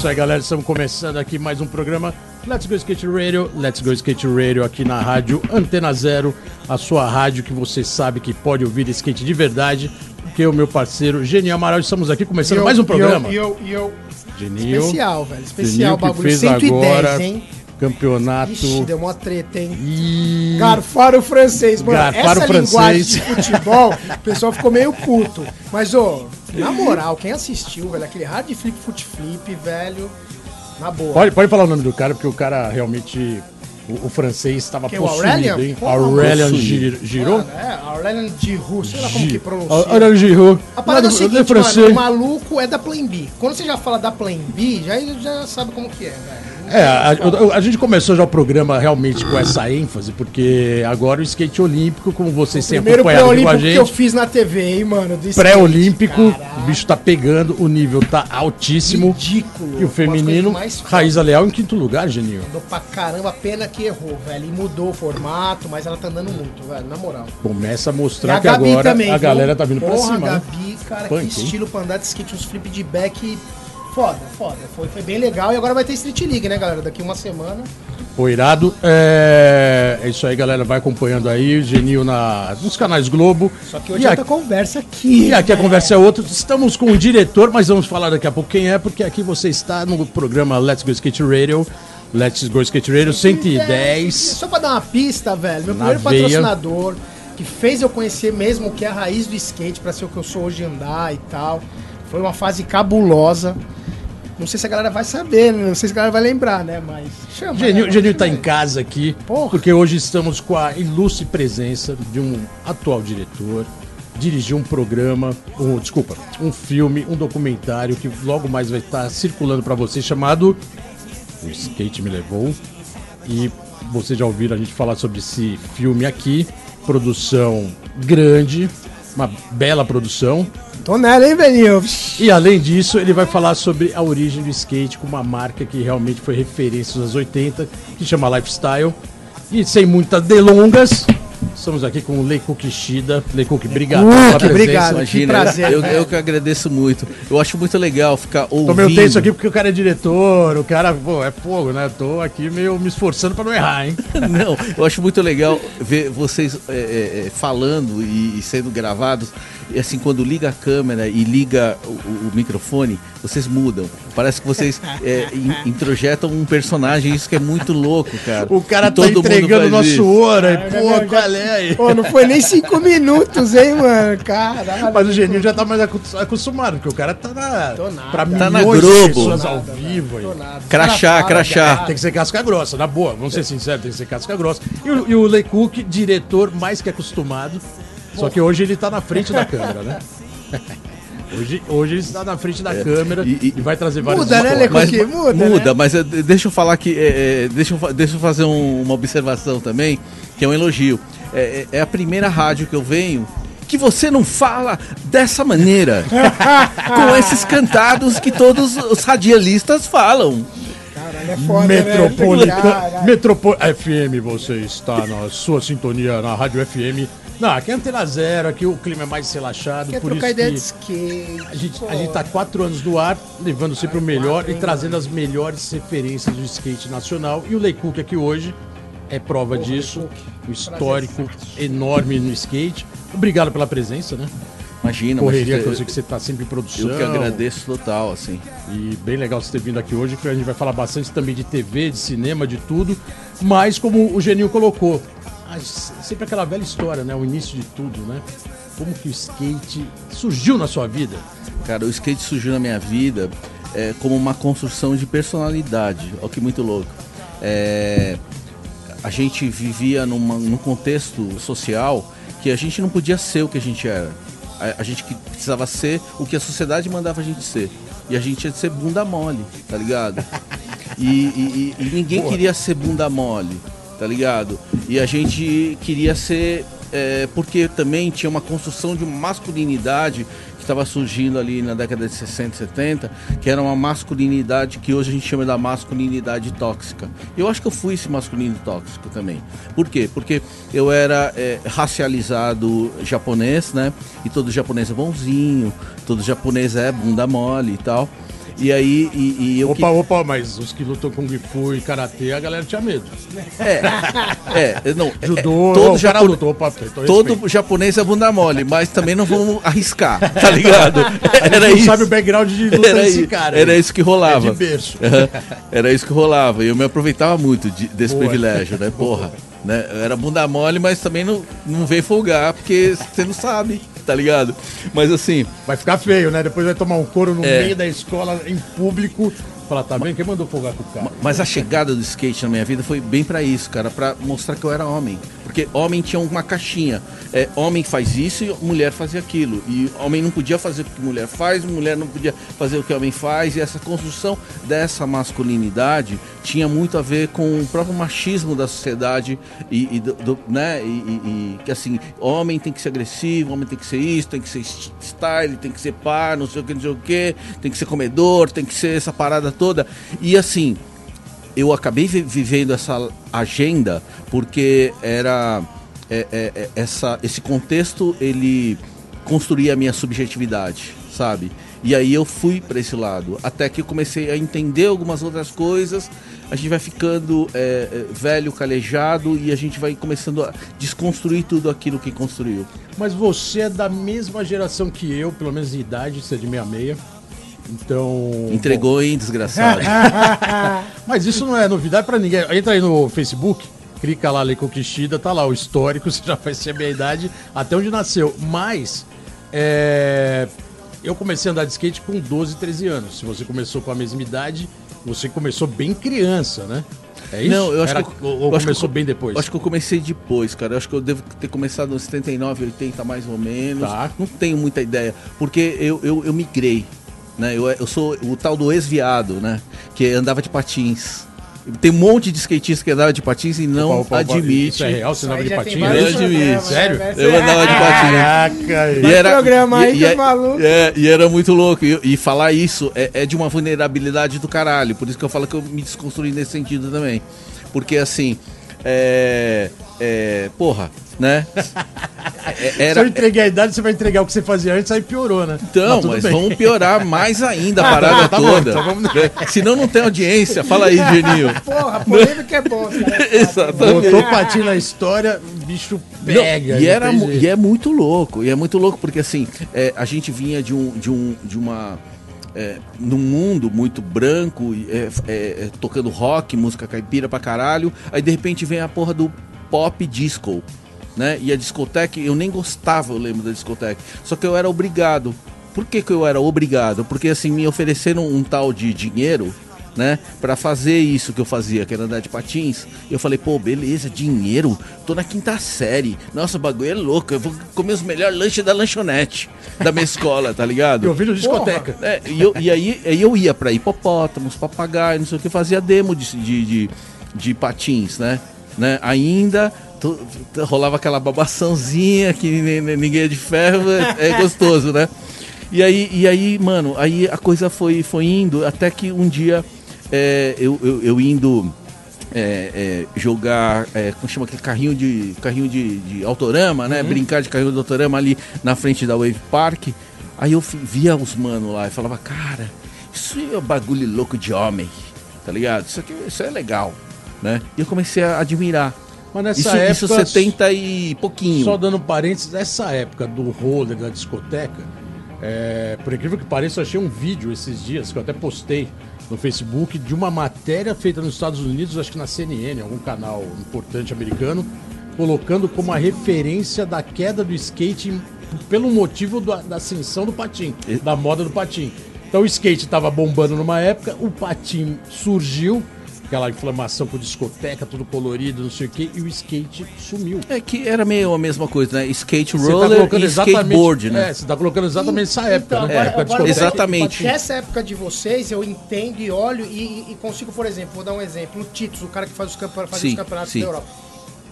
Isso aí, galera. Estamos começando aqui mais um programa Let's Go Skate Radio. Let's Go Skate Radio aqui na rádio Antena Zero, a sua rádio que você sabe que pode ouvir skate de verdade. Porque o meu parceiro Genial Amaral, estamos aqui começando eu, mais um programa. E eu, e eu, Genil, Especial, velho. Especial, Genil que bagulho. fez 110, agora hein? campeonato. Ixi, deu mó treta, hein? E... O francês, mano. Garfar essa o linguagem francês. de futebol, o pessoal ficou meio puto. Mas, ô, na moral, quem assistiu, velho, aquele hard flip, foot flip, velho, na boa. Pode, pode falar o nome do cara, porque o cara realmente. O, o francês estava é possuído, Aurelian? hein? Porra, Aurelian possuído. Gir- Giroud? Mano, é, Aurelian Giroud, sei lá como que pronuncia. Aurelian Giroud. A parada é o seguinte, não mano, francês. o maluco é da Plan B. Quando você já fala da Plan B, já, já sabe como que é, velho. É, a, a- a gente começou já o programa realmente com essa ênfase, porque agora o skate olímpico, como vocês acompanhado aqui com a pré-olímpico que eu gente, fiz na TV, hein, mano. pré-olímpico, o bicho tá pegando, o nível tá altíssimo. Ridículo. E o feminino, Raíza Leal em quinto lugar, Geninho. Andou pra caramba, pena que errou, velho. E mudou o formato, mas ela tá andando muito, velho, na moral. Começa a mostrar a que agora também, a viu? galera tá vindo pra Porra, cima. a né? Gabi, cara, Punk, que hein? estilo pra andar de skate, uns flip de back. Foda, foda. Foi, foi bem legal. E agora vai ter Street League, né, galera? Daqui uma semana. Pô, irado. É... é isso aí, galera. Vai acompanhando aí, o Geninho na... nos canais Globo. Só que hoje E é aqui- outra conversa aqui. E aqui a né? conversa é outra. Estamos com o diretor, mas vamos falar daqui a pouco quem é, porque aqui você está no programa Let's Go Skate Radio. Let's Go Skate Radio 110. Só pra dar uma pista, velho. Meu primeiro veia. patrocinador, que fez eu conhecer mesmo o que é a raiz do skate pra ser o que eu sou hoje andar e tal. Foi uma fase cabulosa. Não sei se a galera vai saber, né? não sei se a galera vai lembrar, né? Mas. Chama, Genil, né? Genil tá em casa aqui, Porra. porque hoje estamos com a ilustre presença de um atual diretor. Dirigiu um programa, um, desculpa, um filme, um documentário que logo mais vai estar circulando para você chamado O Skate Me Levou. E vocês já ouviram a gente falar sobre esse filme aqui. Produção grande, uma bela produção. Tô nela, hein, velhinho? E além disso, ele vai falar sobre a origem do skate com uma marca que realmente foi referência nos anos 80, que chama Lifestyle. E sem muitas delongas, estamos aqui com o Leico Kishida. Leico, obrigado Uh, pela obrigado. Imagina, Que prazer, eu, velho. eu que agradeço muito. Eu acho muito legal ficar ouvindo. Tô meio tenso aqui porque o cara é diretor, o cara, pô, é fogo, né? Tô aqui meio me esforçando pra não errar, hein? Não, eu acho muito legal ver vocês é, é, é, falando e, e sendo gravados. E assim, quando liga a câmera e liga o, o- o microfone, vocês mudam. Parece que vocês é, in- introjetam um personagem, isso que é muito louco, cara. O cara E tá entregando faz nosso ouro aí, Caralho, pô, já- qual é aí? Pô, não foi nem cinco minutos, hein, mano? Caralho. Mas o Geninho já tá mais acostumado, porque o cara tá na. Tô nada. Pra Tá na Globo. pessoas Tô ao nada, vivo aí. Tô nada. Crachá, crachá. Tem que ser casca grossa, na boa. Vamos ser sinceros, tem que ser casca grossa. E o, e o Lei Cook, diretor mais que acostumado. Só que hoje ele tá na frente da câmera, né? Hoje, hoje ele está na frente da câmera e, e- vai trazer várias Muda, né? Mas, muda, muda, né? mas eh, deixa eu falar que. eh, deixa, eu, deixa eu fazer um- uma observação também, que é um elogio. É, é- é a primeira rádio que eu venho que você não fala dessa maneira. com esses cantados que todos os radialistas falam. Caralho, é foda, né? Metropolitana. Caralho. Metropo FM, você está na sua sintonia na Rádio FM. Não, aqui é Antena Zero, aqui o clima é mais relaxado, Quer por isso ideia que... de skate. A gente, a gente tá quatro anos no ar, levando sempre o melhor e hein, trazendo as melhores referências do skate nacional. E o Lei Cook aqui hoje é prova disso. Um histórico enorme no skate. Obrigado pela presença, né? Imagina, Correria mas que eu sei que você tá sempre em produção. eu que agradeço total, assim. E bem legal você ter vindo aqui hoje, porque a gente vai falar bastante também de TV, de cinema, de tudo. Mas como o Geninho colocou, sempre aquela velha história, né? O início de tudo, né? Como que o skate surgiu na sua vida? Cara, o skate surgiu na minha vida é, como uma construção de personalidade. Olha que muito louco. É, a gente vivia numa, num contexto social que a gente não podia ser o que a gente era. A, a gente que precisava ser o que a sociedade mandava a gente ser. E a gente ia ser bunda mole, tá ligado? E, e- e- e ninguém queria ser bunda mole, tá ligado? E a gente queria ser. é, porque também tinha uma construção de masculinidade estava surgindo ali na década de 60 e 70, que era uma masculinidade que hoje a gente chama da masculinidade tóxica. Eu acho que eu fui esse masculino tóxico também. Por quê? Porque eu era é, racializado japonês, né? E todo japonês é bonzinho, todo japonês é bunda mole e tal. E aí, e, e eu Opa, opa, mas os que lutam Kung Fu e Karatê, a galera tinha medo. É, é, não, é, Judô, é, todo todo, o cara japo- lutou, opa, todo japonês é bunda mole, mas também não vamos arriscar, tá ligado? Era não isso. sabe o background de luta Era, desse cara. era aí. isso que rolava. É de berço. Era isso que rolava. E eu me aproveitava muito de- desse Boa. privilégio, né? Porra. Né? Era bunda mole, mas também não, não veio folgar, porque você não sabe, tá ligado? Mas assim, Vai ficar feio, né? Depois vai tomar um couro no É. meio da escola, em público. Falar, tá vendo? Quem mandou folgar com o cara? Mas a chegada do skate na minha vida foi bem pra isso, cara, Pra mostrar que eu era homem. Porque homem tinha uma caixinha. É, homem faz isso e mulher fazia aquilo. E homem não podia fazer o que mulher faz, mulher não podia fazer o que homem faz. E essa construção dessa masculinidade tinha muito a ver com o próprio machismo da sociedade e, e do, do- né? E, e- e que assim, homem tem que ser agressivo, homem tem que ser isso, tem que ser st- style, tem que ser pá, não sei o que, não sei o que, tem que ser comedor, tem que ser essa parada toda. E assim, eu acabei vi- vivendo essa agenda porque era é, é, é, essa, esse contexto ele construía a minha subjetividade, sabe? E aí eu fui para esse lado, até que eu comecei a entender algumas outras coisas. A gente vai ficando é, é, velho, calejado e a gente vai começando a desconstruir tudo aquilo que construiu. Mas você é da mesma geração que eu, pelo menos em idade, você é de 66. Então. Entregou, hein, desgraçado. bom, mas isso não é novidade pra ninguém. Entra aí no Facebook, clica lá, Lei Conquistida, tá lá o histórico, você já vai saber a idade, até onde nasceu. Mas. é, Eu comecei a andar de skate com 12, 13 anos. Se você começou com a mesma idade, você começou bem criança, né? É isso? Não, eu acho Era- que eu- ou eu começou eu- bem depois? Acho que eu comecei depois, cara. Eu acho que eu devo ter começado nos 79, 80 mais ou menos. Tá. Não tenho muita ideia. Porque eu, eu, eu migrei. Né? Eu, eu sou o tal do ex-viado, né? Que andava de patins. Tem um monte de skatistas que andava de patins e não Opa, opa, opa, admite. Isso é real? Você andava de vários Eu admito. programas, Sério? né? Eu andava de patins. Caraca! E era, programa aí, e, que e, é maluco. é, e era muito louco. E, e falar isso é, é de uma vulnerabilidade do caralho. Por isso que eu falo que eu me desconstruí nesse sentido também. Porque assim. É. é porra, né? É- Se Era, eu entreguei a idade, você vai entregar o que você fazia antes, aí piorou, né? então, mas bem. vamos piorar mais ainda a parada tá bom, toda. então vamos-? Senão não tem audiência. Fala aí, Geninho. Porra, polêmica é bom. cara. Exatamente. Botou patinho na história, bicho pega. Não, e, era, e é muito louco, e é muito louco porque assim, é, a gente vinha de um, de um, de uma, é, num mundo muito branco, é, é, é, tocando rock, música caipira pra caralho, aí de repente vem a porra do pop disco, né? E a discoteca, eu nem gostava, eu lembro da discoteca, só que eu era obrigado. Por que, que eu era obrigado? Porque assim, me ofereceram um tal de dinheiro, né? Pra fazer isso que eu fazia, que era andar de patins. Eu falei, pô, beleza, dinheiro? Tô na quinta série. Nossa, o bagulho é louco. Eu vou comer os melhores lanches da lanchonete da minha escola, tá ligado? Eu vi no discoteca. É, e, eu- e aí, aí eu ia pra hipopótamos, papagaio, não sei o que, fazia demo de, de, de, de patins, né? né? Ainda rolava aquela babaçãozinha que ni- ni- ninguém é de ferro, é, é gostoso, né? E aí, e aí, mano, aí a coisa foi, foi indo até que um dia é, eu, eu, eu indo é, é, jogar, é, como chama aquele carrinho de carrinho de, de autorama, né? Brincar de carrinho de autorama ali na frente da Wave Park. Aí eu via os mano lá e falava, cara, isso é bagulho louco de homem, tá ligado? Isso aqui isso é legal, né? E eu comecei a admirar. Mas nessa Isso, época. isso 70 e pouquinho. Só dando parênteses, nessa época do roller da discoteca, é, por incrível que pareça, eu achei um vídeo esses dias que eu até postei no Facebook de uma matéria feita nos Estados Unidos, acho que na CNN, algum canal importante americano, colocando como a referência da queda do skate pelo motivo da, da ascensão do patim, da moda do patim. Então o skate estava bombando numa época, o patim surgiu, aquela inflamação com discoteca, tudo colorido, não sei o quê, e o skate sumiu. É que era meio a mesma coisa, né? Skate tá roller colocando e skateboard, né? É, você tá colocando exatamente essa época, Então, né? agora- época de agora-. Exatamente. Nessa época de vocês, eu entendo e olho e, e consigo, por exemplo, vou dar um exemplo. O Titus, o cara que faz os, campe- faz Sim, os campeonatos sim. da Europa.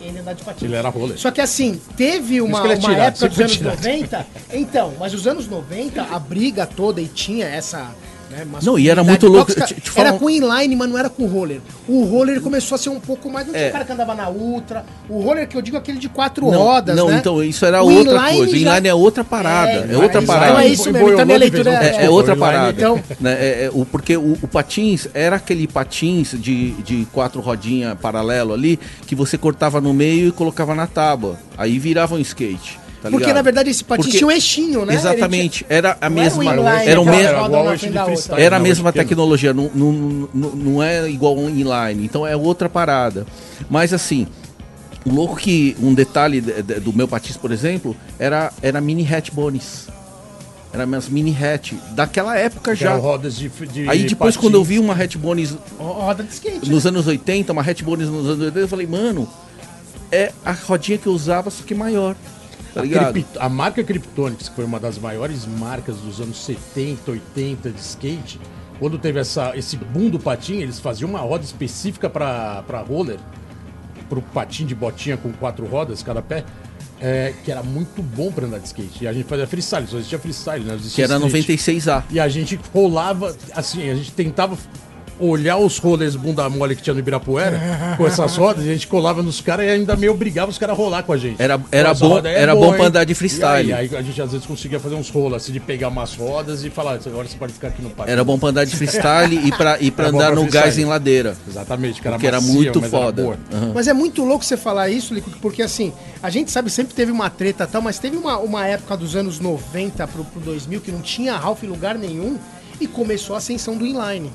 Ele anda de patins. Ele era roller. Só que assim, teve uma, é uma tirado, época dos anos tirado. 90. Então, mas os anos 90, a briga toda e tinha essa. Né, Não, e era muito louco, tóxica, te- te era um- com inline, mas não era com roller. O roller começou a ser um pouco mais. Não tinha É. o cara que andava na ultra. O roller que eu digo é aquele de quatro Não, rodas. não, né? então isso era O outra inline coisa. já- Inline é outra parada. É, outra então parada. é isso mesmo, então minha leitura É, é- é outra parada. Então- né? É- é o, porque o, o patins era aquele patins de, de quatro rodinhas paralelo ali que você cortava no meio e colocava na tábua. Aí virava um skate. Tá Porque na verdade esse patins Porque- tinha um eixinho, né? Exatamente. Era a Não era mesma. um inline, Era o aquela mesmo. Era. Era a mesma tecnologia, não, não, não, não é igual um inline, então é outra parada. Mas assim, o louco que um detalhe de- de- do meu patins, por exemplo, era, era mini hatch bones. Era minhas mini hatch, daquela época Que já. rodas de, de Aí depois patins. quando eu vi uma hatch bones Roda de skate. nos anos 80, uma hatch bones nos anos 80, eu falei, mano, é a rodinha que eu usava, só que maior. Tá A, ligado? Krypt- a marca Kryptonics, que foi uma das maiores marcas dos anos 70, 80 de skate, quando teve essa, esse boom do patim, eles faziam uma roda específica para roller, pro patim de botinha com quatro rodas cada pé, é, que era muito bom para andar de skate. E a gente fazia freestyle, só existia freestyle, né? Não Que existia era street. 96A. E a gente rolava, assim, a gente tentava olhar os rollers bunda mole que tinha no Ibirapuera com essas rodas, e a gente colava nos caras e ainda meio obrigava os caras a rolar com a gente. Era- era bom- aí era bom hein? pra andar de freestyle. E aí, aí a gente às vezes conseguia fazer uns rolos, assim, de pegar umas rodas e falar, agora você pode ficar aqui no parque. Era bom pra andar de freestyle e pra, e pra Era bom andar pra no freestyle. gás em ladeira. Exatamente, que era, Que era muito mas era foda. boa. Aham. Mas é muito louco você falar isso, Lico, porque assim, a gente sabe, sempre teve uma treta e tal, mas teve uma, uma época dos anos 90 pro, pro 2000 que não tinha Ralph em lugar nenhum e começou a ascensão do inline.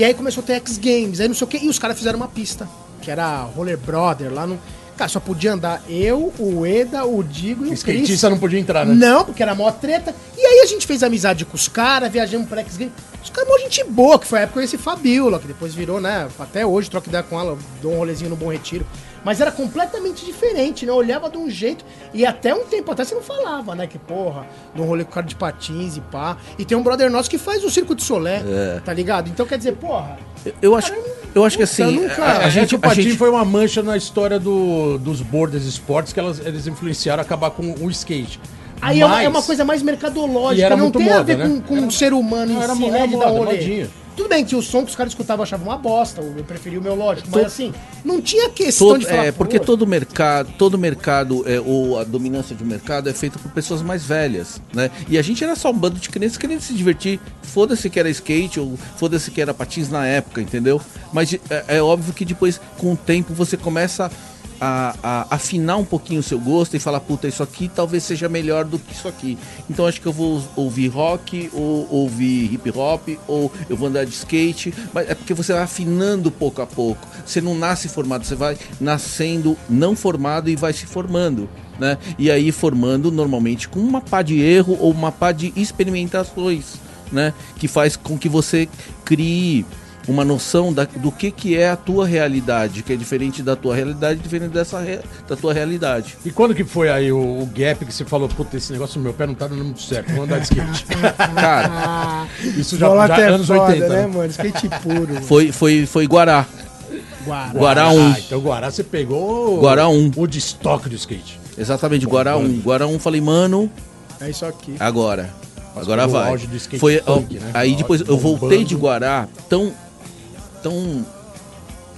E aí começou a ter X Games, aí não sei o que, e os caras fizeram uma pista, que era Roller Brother, lá no. Cara, só podia andar eu, o Eda, o Digo e O skatista não podia entrar, né? Não, porque era mó treta. E aí a gente fez amizade com os caras, viajamos pra X Games. Os caras mó gente boa, que foi a época que eu conheci Fabiola, que depois virou, né? Até hoje troco ideia com ela, dou um rolezinho no Bom Retiro. Mas era completamente diferente, né? Eu olhava de um jeito. E até um tempo atrás você não falava, né? Que porra, de um rolê com cara de patins e pá. E tem um brother nosso que faz o Circo de Solé, tá ligado? Então quer dizer, porra. Eu acho, eu acho que assim, nunca- a, a É, gente, o a patim gente foi uma mancha na história do, dos borders esportes que elas, eles influenciaram a acabar com o skate. Aí é, uma, Mas- é uma coisa mais mercadológica, não tem a moda, ver né? com, com Era- o ser humano Não, em era si, né? De moda, dar um. Tudo bem que o som que os caras escutavam eu achava uma bosta, eu preferi o meu lógico, mas To- assim, não tinha questão todo, de falar. é, porque todo mercado, todo mercado é, ou a dominância de mercado é feita por pessoas mais velhas, né? E a gente era só um bando de crianças querendo se divertir. Foda-se que era skate ou foda-se que era patins na época, entendeu? Mas é, é óbvio que depois, com o tempo, você começa a, a afinar um pouquinho o seu gosto e falar, puta, isso aqui talvez seja melhor do que isso aqui. Então acho que eu vou ouvir rock, ou ouvir hip hop, ou eu vou andar de skate. Mas é porque você vai afinando pouco a pouco. Você não nasce formado, você vai nascendo não formado e vai se formando. Né? E aí formando normalmente com uma pá de erro ou uma pá de experimentações, né? Que faz com que você crie uma noção da- do que, que é a tua realidade, que é diferente da tua realidade, diferente dessa re- da tua realidade. E quando que foi aí o, o gap que você falou, puta, esse negócio no meu pé não tá dando muito certo, vou andar de skate. Cara, Isso já, já até anos foda, 80, né, né? mano? Skate puro. foi, foi, foi Guará. Guarda. Guará 1. Ah, então Guará você pegou o- Guará 1. o de estoque do skate. Exatamente, Guará 1. Guará 1, falei, mano, É isso aqui. agora. Mas Agora vai. auge do skate Foi, punk, né? Aí depois eu voltei bombando. de Guará tão. Tão.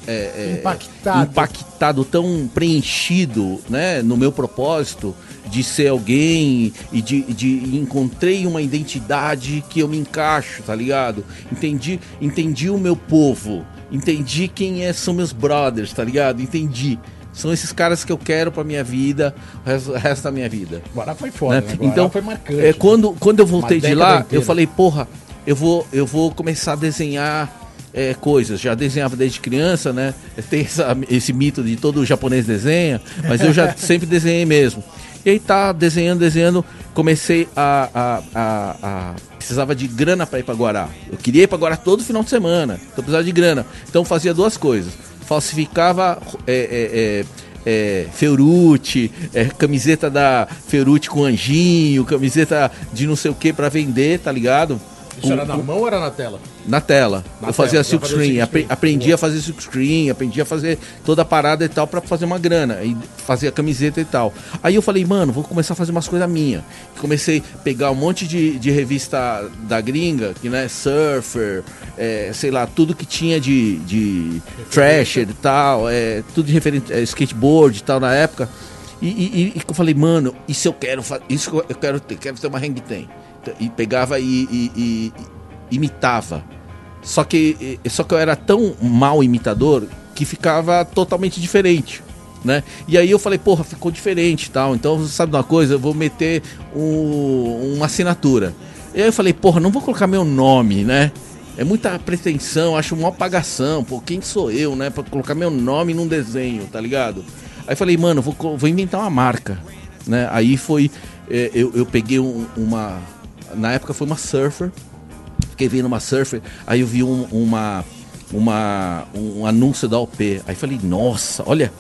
é, é, Impactado. impactado, tão preenchido, né, no meu propósito de ser alguém e de, de encontrei uma identidade que eu me encaixo, tá ligado? Entendi, entendi o meu povo, entendi quem é, são meus brothers, tá ligado? Entendi. São esses caras que eu quero pra minha vida, o resto, o resto da minha vida. Guará foi foda, né? né? Guará Então, foi marcante. é, quando, quando eu voltei de lá, inteira. eu falei, porra, eu vou, eu vou começar a desenhar é, coisas. Já desenhava desde criança, né? Tem essa- esse mito de todo japonês desenha, mas eu já sempre desenhei mesmo. E aí tá desenhando, desenhando. comecei a, a, a, a- precisava de grana para ir para Guará. Eu queria ir para Guará todo final de semana, então precisava de grana. Então fazia duas coisas: falsificava é, é, é, é, Feurucci, é, camiseta da Feurucci com anjinho, camiseta de não sei o que para vender, tá ligado? Isso era na mão ou era na tela? Na tela. Na eu fazia tela, silk screen, apre- aprendi Boa. a fazer silk screen, aprendi a fazer toda a parada e tal pra fazer uma grana e fazer a camiseta e tal. Aí eu falei, mano, vou começar a fazer umas coisas minhas. Comecei a pegar um monte de, de revista da gringa, que né, Surfer, é, sei lá, tudo que tinha de, de Thrasher e tal, é, tudo de referente é, skateboard e tal na época. E, e, e- eu falei, mano, isso eu quero fazer, isso eu quero ter, quero ter uma hang ten. E pegava e- e- e- imitava. Só que, só que eu era tão mal imitador que ficava totalmente diferente. Né? E aí eu falei, porra, ficou diferente tal. Então, sabe uma coisa? Eu vou meter um- uma assinatura. E aí eu falei, porra, não vou colocar meu nome, né? É muita pretensão, acho uma apagação. Pô, quem sou eu, né? Pra colocar meu nome num desenho, tá ligado? Aí falei, mano, vou, vou inventar uma marca. Né? Aí foi. eh, eu, eu peguei um- uma. Na época foi uma surfer fiquei vendo uma surfer, aí eu vi um, uma, uma, um anúncio da OP. Aí falei, nossa, olha,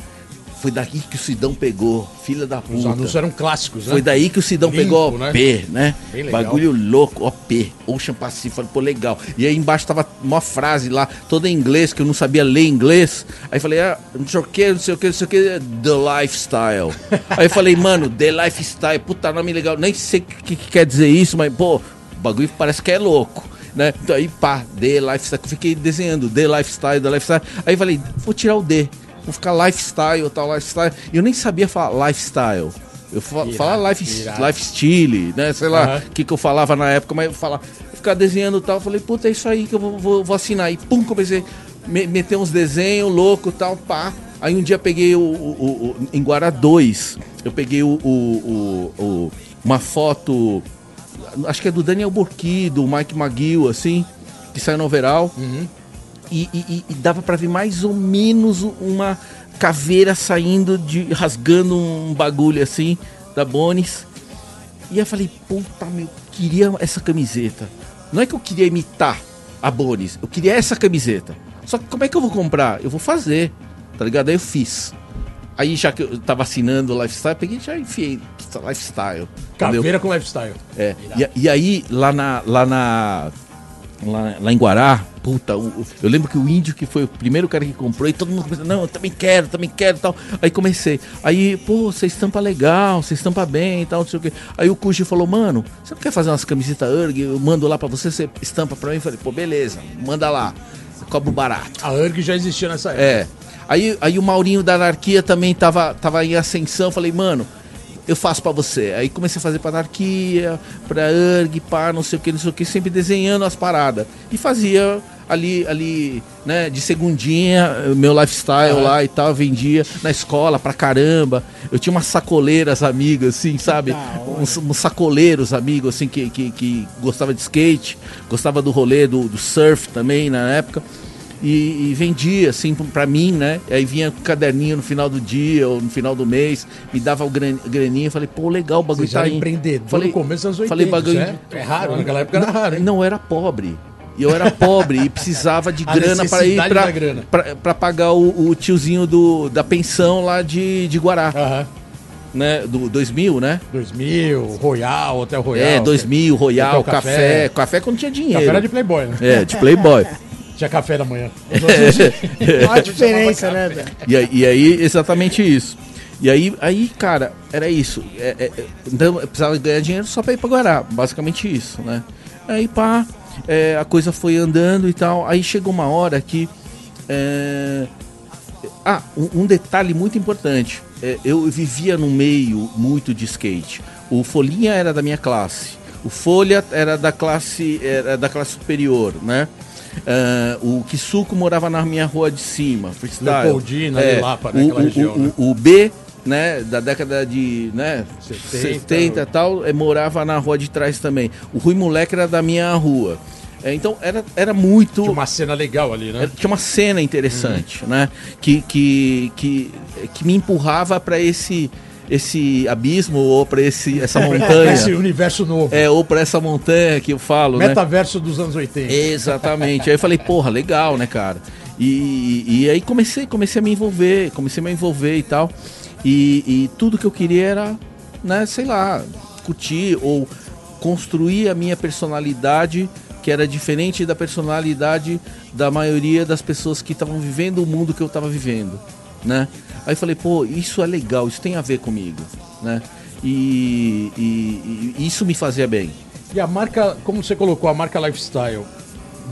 foi daqui que o Sidão pegou, filha da Os puta. anúncios eram clássicos, né? Foi daí que o Sidão Limpo, pegou né? OP, né? Bem legal. Bagulho louco, OP, Ocean Pacific. Falei, pô, legal. E aí embaixo tava uma frase lá, toda em inglês, que eu não sabia ler inglês. Aí falei, ah, não sei o que, não sei o que, não sei o que, The Lifestyle. aí eu falei, mano, The Lifestyle, puta nome legal. Nem sei o que, que quer dizer isso, mas, pô, o bagulho parece que é louco. Né? Então aí, pá, The Lifestyle. Fiquei desenhando The Lifestyle, The Lifestyle. Aí falei, vou tirar o D. Vou ficar lifestyle, tal, lifestyle. E eu nem sabia falar lifestyle. Eu fa Irado, falava life, lifestyle, né? Sei lá o Aham. que, que eu falava na época, mas eu falava, eu ficava desenhando e tal. Eu falei, puta, é isso aí que eu vou, vou, vou assinar. E pum, comecei a me- meter uns desenhos loucos e tal, pá. Aí um dia peguei o, o- o- em Guará 2, eu peguei o, o- uma foto, acho que é do Daniel Burki, do Mike McGill, assim, que saiu no overall. E, e- e- e dava pra ver mais ou menos uma caveira saindo de. rasgando um bagulho assim da Bonis. E eu falei, puta meu, queria essa camiseta. Não é que eu queria imitar a Bonis, eu queria essa camiseta. Só que como é que eu vou comprar? Eu vou fazer, tá ligado? Aí eu fiz. Aí já que eu tava assinando o lifestyle, peguei e já enfiei lifestyle. entendeu? Caveira com lifestyle. É, e, e aí, lá na. Lá na. Lá, lá em Guará, puta, o- eu lembro que o índio que foi o primeiro cara que comprou e todo mundo começou, não, eu também quero, também quero e tal. Aí comecei. Aí, pô, você estampa legal, você estampa bem e tal, não sei o quê. Aí o Cuxi falou, mano, você não quer fazer umas camisetas URG? Eu mando lá pra você, você estampa pra mim. Eu falei, pô, beleza, manda lá. Cobro barato. A URG já existia nessa época. É. Aí, aí o Maurinho da Anarquia também tava, tava em ascensão. Falei, mano, eu faço pra você. Aí comecei a fazer pra Anarquia, pra URG, pá, não sei o que, não sei o que, sempre desenhando as paradas. E fazia ali, ali, né, de segundinha, meu lifestyle lá e tal, vendia na escola pra caramba. Eu tinha umas sacoleiras amigas, assim, sabe? Uns, uns sacoleiros amigos, assim, que, que, que gostava de skate, gostava do rolê do, do surf também na época. E, e vendia, assim, pra mim, né? Aí vinha com o caderninho no final do dia ou no final do mês, me dava o gran, graninha. Falei, pô, legal, o bagulho Você tá já era aí. empreendedor Falei- no começo dos anos 80. falei bagulho isso é, é raro, naquela época era raro. hein? Não, era pobre. E eu era pobre e precisava de grana para ir necessidade pra, da grana. pra, pra pagar o, o tiozinho do, da pensão lá de, de Guará, Aham. né? Do 2000, né? 2000, Royal, Hotel Royal. é, 2000, Royal, café. Café. café. quando tinha dinheiro. Café era de Playboy, né? É, de Playboy. Tinha café da manhã. Olha a diferença, né, velho? E, aí- e aí, exatamente isso. E aí, aí cara, era isso. É, é, é, então, eu precisava ganhar dinheiro só pra ir pra Guará. Basicamente isso, né? Aí, pá, é, a coisa foi andando e tal. Aí chegou uma hora que. é, Ah, um, um detalhe muito importante. É, eu vivia num meio muito de skate. O Folhinha era da minha classe. O Folha era da classe, era da classe superior, né? Ah, o Kisuko morava na minha rua de cima, freestyle. Leopoldina, ali, Lapa, né, o, o- região, o- né? o B, né, da década de né, 70, 70 e tal, eh, morava na rua de trás também. O Rui Moleque era da minha rua. Eh, Então era, era muito. Tinha uma cena legal ali, né? Era- tinha uma cena interessante, né? Que, que, que, que me empurrava para esse esse abismo ou para esse essa montanha. Esse universo novo. É, ou para essa montanha que eu falo, né? Metaverso dos anos 80. Exatamente. aí eu falei, porra, legal, né, cara? E, e aí comecei, comecei a me envolver, comecei a me envolver e tal. E, e tudo que eu queria era, né, sei lá, curtir ou construir a minha personalidade que era diferente da personalidade da maioria das pessoas que estavam vivendo o mundo que eu estava vivendo, né? Aí falei, pô, isso é legal, isso tem a ver comigo, né? E, e, e isso me fazia bem. E a marca, como você colocou, a marca Lifestyle,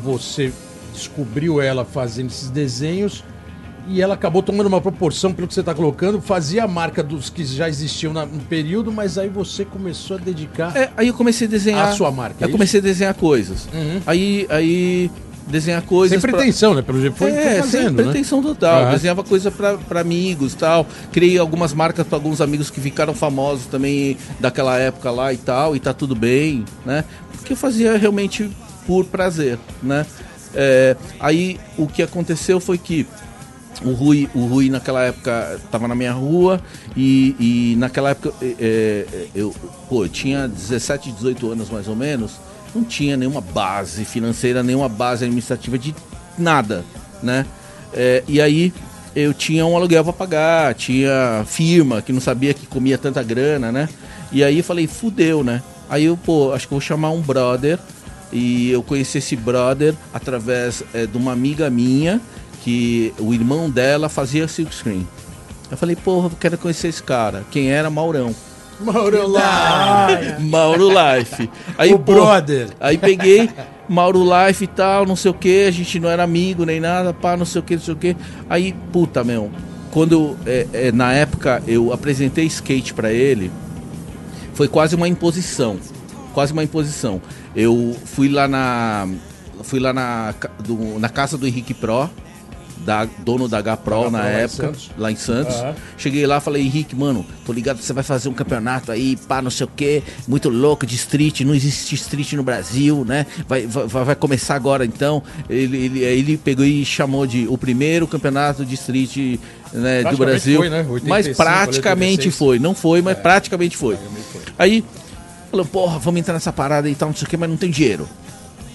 você descobriu ela fazendo esses desenhos e ela acabou tomando uma proporção, pelo que você está colocando, fazia a marca dos que já existiam na- no período, mas aí você começou a dedicar É, aí eu comecei a desenhar. a sua marca. é Eu isso? comecei a desenhar coisas. Uhum. Aí, aí desenhar coisas. Sem pra- pretensão, né? Pelo jeito foi, foi é, sem fazendo, né? pretensão total. Aham. Desenhava coisa pra pra amigos tal. Criei algumas marcas pra alguns amigos que ficaram famosos também daquela época lá e tal. E tá tudo bem, né? Porque eu fazia realmente por prazer, né? É, aí o que aconteceu foi que o Rui, o Rui naquela época estava na minha rua e, e naquela época é, é, eu, pô, eu tinha 17, 18 anos mais ou menos, não tinha nenhuma base financeira, nenhuma base administrativa de nada, né? É, e aí eu tinha um aluguel para pagar, tinha firma que não sabia que comia tanta grana, né? E aí eu falei, fudeu, né? Aí eu, pô, acho que vou chamar um brother e eu conheci esse brother através é, de uma amiga minha que o irmão dela fazia silkscreen. Eu falei, porra, eu quero conhecer esse cara. Quem era? Maurão. Mauro lá, Mauro Life. Aí, o pô, brother. Aí peguei Mauro Life e tal, não sei o que, a gente não era amigo nem nada, pá, não sei o que, não sei o que. Aí, puta, meu, quando é, é, na época eu apresentei skate pra ele, foi quase uma imposição. Quase uma imposição. Eu fui lá na. Fui lá na, do- na casa do Henrique Pro, da, dono da Pro H na Pro lá em época, Santos. lá em Santos. Aham. Cheguei lá, falei, Henrique, mano, tô ligado que você vai fazer um campeonato aí, pá, não sei o que, muito louco de street, não existe street no Brasil, né? Vai, vai, vai começar agora então. Ele, ele, ele pegou e chamou de o primeiro campeonato de street né, do Brasil. foi, né? 85, mas praticamente 86. foi, não foi, mas É. praticamente foi. foi. Aí, falou, porra, vamos entrar nessa parada e tal, não sei o que, mas não tem dinheiro.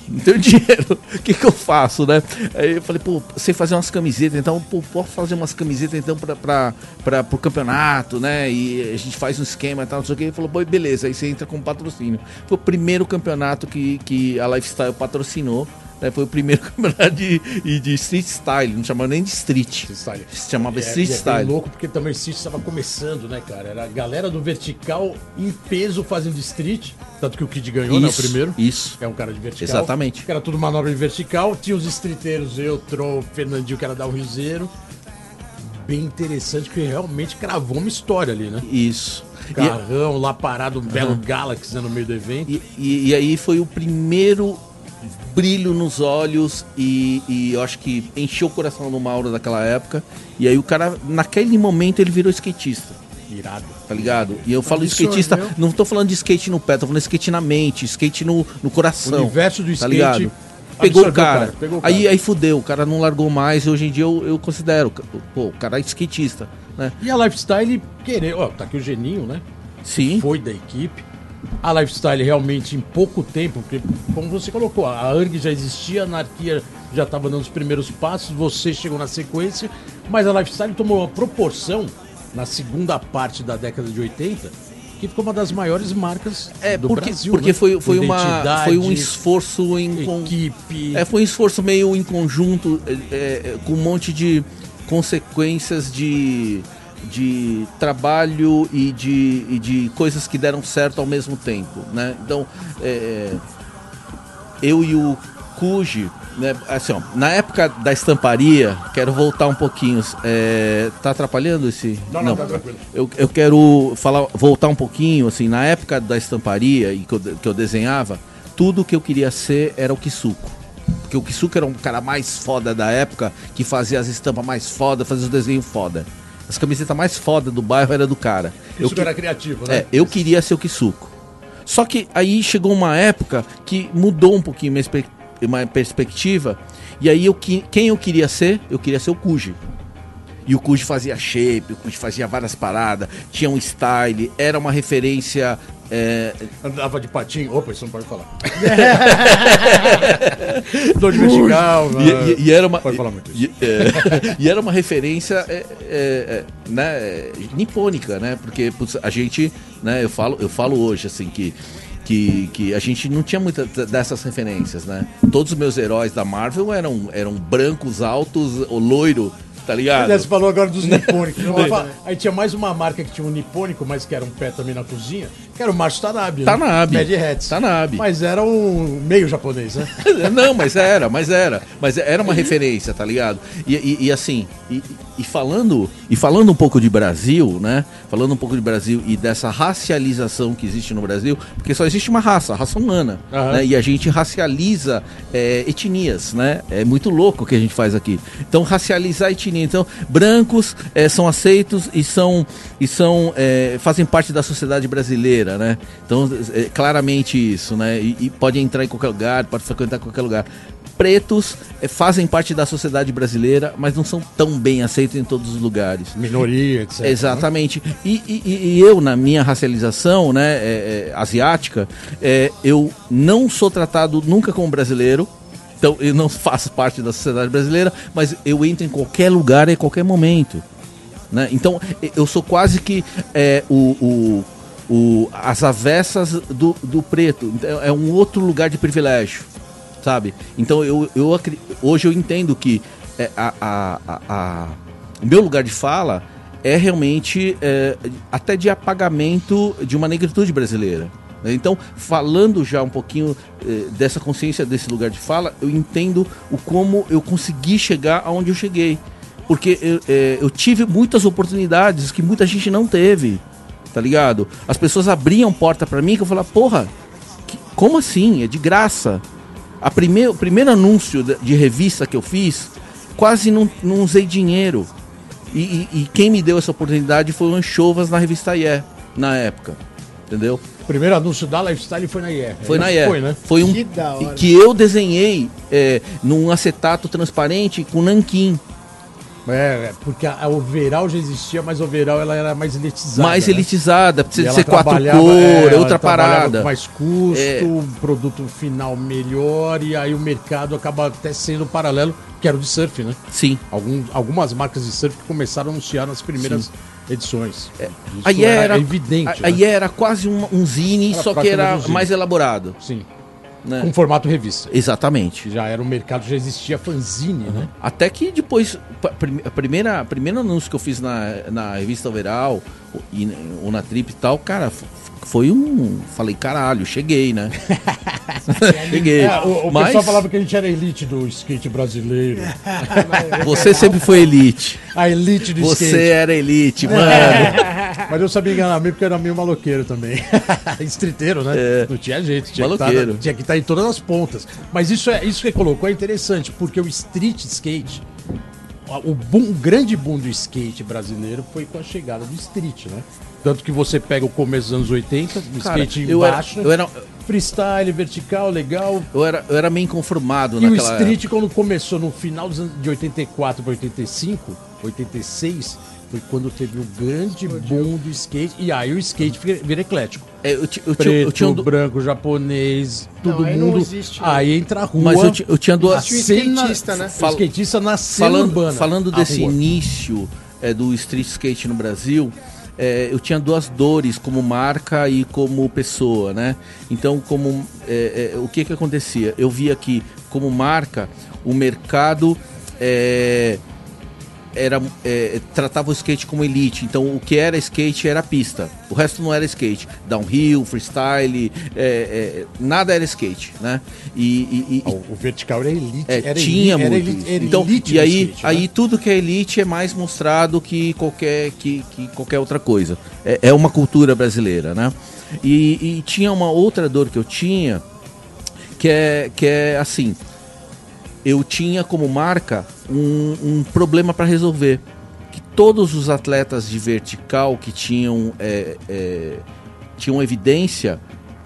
Não tenho dinheiro. O que, que eu faço, né? Aí eu falei, pô, sei fazer umas camisetas, então, pô, posso fazer umas camisetas então pra, pra, pra, pro campeonato, né? E a gente faz um esquema e tal, não sei o que. Ele falou, pô, beleza, aí você entra com patrocínio. Foi o primeiro campeonato que, que a Lifestyle patrocinou. Né? Foi o primeiro campeonato de, de, street style, não chamava nem de street. Style. Se chamava É, street e é style. louco porque também street estava começando, né, cara? Era a galera do vertical em peso fazendo street. Tanto que o Kid ganhou, né? O Isso, primeiro. Isso. É um cara de vertical. Exatamente. Era tudo manobra de vertical. Tinha os streeteiros, eu, Troll, Fernandinho, que era dar o riseiro. Bem interessante, que realmente cravou uma história ali, né? Isso. E- Carrão lá parado, um belo Galaxy né, no meio do evento. E, e- e aí foi o primeiro brilho nos olhos e, e eu acho que encheu o coração do Mauro daquela época. E aí o cara, naquele momento, ele virou skatista. Irado. Tá ligado? E eu falo de Absorveu. skatista, não tô falando de skate no pé, tô falando de skate na mente, skate no, no O coração. universo do tá skate. ligado? Pegou o absorveu cara. pegou o Aí, aí fudeu, o cara não largou mais e hoje em dia eu, eu considero, pô, o cara é skatista, né? E a Lifestyle, querer. Ó, tá aqui o Geninho, né? Sim. foi da equipe. A Lifestyle realmente em pouco tempo, porque como você colocou, a ARG já existia, a Anarquia já estava dando os primeiros passos, você chegou na sequência, mas a Lifestyle tomou uma proporção na segunda parte da década de 80 que ficou uma das maiores marcas É, do porque, Brasil. porque né? foi, foi, uma, foi um esforço em equipe. É, foi um esforço meio em conjunto, é, é, com um monte de consequências de, de trabalho e de, e de coisas que deram certo ao mesmo tempo, né? Então, é, eu e o Cuji, né, assim, ó, na época da estamparia, quero voltar um pouquinho, é, tá atrapalhando esse... Não, não, tá tranquilo. Eu, eu quero falar, voltar um pouquinho, assim, na época da estamparia e que eu, que eu desenhava, tudo que eu queria ser era o Kisuko. Porque o Kisuko era um cara mais foda da época, que fazia as estampas mais foda, fazia os desenhos foda. As camisetas mais foda do bairro era do cara. Eu que- era criativo, né? é, eu queria ser o Kisuko. Só que aí chegou uma época que mudou um pouquinho minha, espe- minha perspectiva. E aí eu, que- quem eu queria ser? Eu queria ser o Kuji. E o Cuji fazia shape, o Cuji fazia várias paradas, tinha um style, era uma referência. É, Andava de patinho. Opa, isso não pode falar. Dor de vertical. E, e- e era uma Pode falar muito isso. e, é, e era uma referência é, é, é, né, é, nipônica, né? Porque putz, a gente, né? Eu falo, eu falo hoje assim que que, que a gente não tinha muitas dessas referências, né? Todos os meus heróis da Marvel eram eram brancos, altos, o loiro, tá ligado? Você falou agora dos nipônicos. Falo- Aí tinha mais uma marca que tinha um nipônico, mas que era um pé também na cozinha, que era o Macho Tanabe. né? Tanabe. Mad Hats. Tanabe. Mas era um meio japonês, né? Não, mas era, mas era. Mas era uma referência, tá ligado? E, e- e assim, e, e falando e falando um pouco de Brasil, né? Falando um pouco de Brasil e dessa racialização que existe no Brasil, porque só existe uma raça, a raça humana. Aham. né? E a gente racializa é, etnias, né? É muito louco o que a gente faz aqui. Então, racializar etnia. Então, brancos é, são aceitos e são, e são é, fazem parte da sociedade brasileira, né? Então, é claramente isso, né? E, e pode entrar em qualquer lugar, pode frequentar qualquer lugar. Pretos é, fazem parte da sociedade brasileira, mas não são tão bem aceitos em todos os lugares. Minoria, etc. Exatamente. E, e- e eu, na minha racialização né, é, é, asiática, é, eu não sou tratado nunca como brasileiro. Então, eu não faço parte da sociedade brasileira, mas eu entro em qualquer lugar e qualquer momento. né? Então, eu sou quase que é, o, o- o- as avessas do, do preto. Então, É um outro lugar de privilégio, sabe? Então, eu, eu, hoje eu entendo que é, a- a- a- a- o meu lugar de fala é realmente é, até de apagamento de uma negritude brasileira. né? Então, falando já um pouquinho eh, dessa consciência desse lugar de fala, eu entendo o como eu consegui chegar aonde eu cheguei. Porque eu, eu tive muitas oportunidades que muita gente não teve, tá ligado? As pessoas abriam porta pra mim que eu falava, porra, que- como assim? É de graça. A primeir, o primeiro anúncio de, revista que eu fiz, quase não, não usei dinheiro. E, e- e quem me deu essa oportunidade foi o Anchovas na revista IE, na época. Entendeu? O primeiro anúncio da Lifestyle foi na IE. Foi na IE. Foi, né? Foi um Que que eu desenhei é, num acetato transparente com nanquim. É, porque a, a overall já existia, mas a overall ela era mais elitizada. mais né? elitizada, precisa ser quatro trabalhava- cor, é, é outra parada. mais custo, É. um produto final melhor, e aí o mercado acaba até sendo paralelo, que era o de surf, né? Sim. Algum, algumas marcas de surf que começaram a anunciar nas primeiras edições. Isso Aí era, evidente. Aí né? era quase um, um zine, Era só que era mais elaborado. Sim, Né? com formato revista. Exatamente. Já era um mercado, já existia fanzine, né? Até que depois, a primeira, a primeiro anúncio que eu fiz na, na revista Overall, ou- e, ou na Trip e tal, cara, foi um. Falei, caralho, cheguei, né? cheguei. É, o o Mas pessoal falava que a gente era elite do skate brasileiro. você sempre foi elite. A elite do Você skate. era elite, mano. Mas eu sabia enganar meio porque era meio maloqueiro também. Streeteiro, né? É. Não tinha jeito. Tinha que, Maloqueiro. estar, tinha que estar em todas as pontas. Mas isso, é, isso que colocou é interessante, porque o street skate, o, boom, o grande boom do skate brasileiro foi com a chegada do street, né? Tanto que você pega o começo dos anos 80, o Cara, skate eu era, embaixo, eu, era, freestyle, vertical, legal. eu, era, eu era meio inconformado E o naquela street, quando começou no final de 84 para 85, 86, foi quando teve o grande boom do skate. E aí o skate vira, eclético. É, eu, ti- eu tinha, eu Preto, tinha um do- branco, japonês, todo aí não mundo. existe, né? aí entra a rua. Mas eu, ti- eu tinha duas. Skatista, né? Fal- skatista na cena falando, urbana. falando desse rua. início é, do street skate no Brasil, é, eu tinha duas dores como marca e como pessoa, né? Então, como é, é, o que que acontecia? Eu via que como marca o mercado é, era é, tratava o skate como elite. Então, o que era skate era pista. O resto não era skate. Downhill, freestyle, é, é, nada era skate, né? E, e- e- Ah, O, vertical era elite. é, era tinha elite, era muito elite, era então elite e aí skate, né? aí tudo que é elite é mais mostrado que qualquer que, que qualquer outra coisa é, é uma cultura brasileira né e, e tinha uma outra dor que eu tinha que é que é assim eu tinha como marca um, um problema para resolver que todos os atletas de vertical que tinham é, é, tinham evidência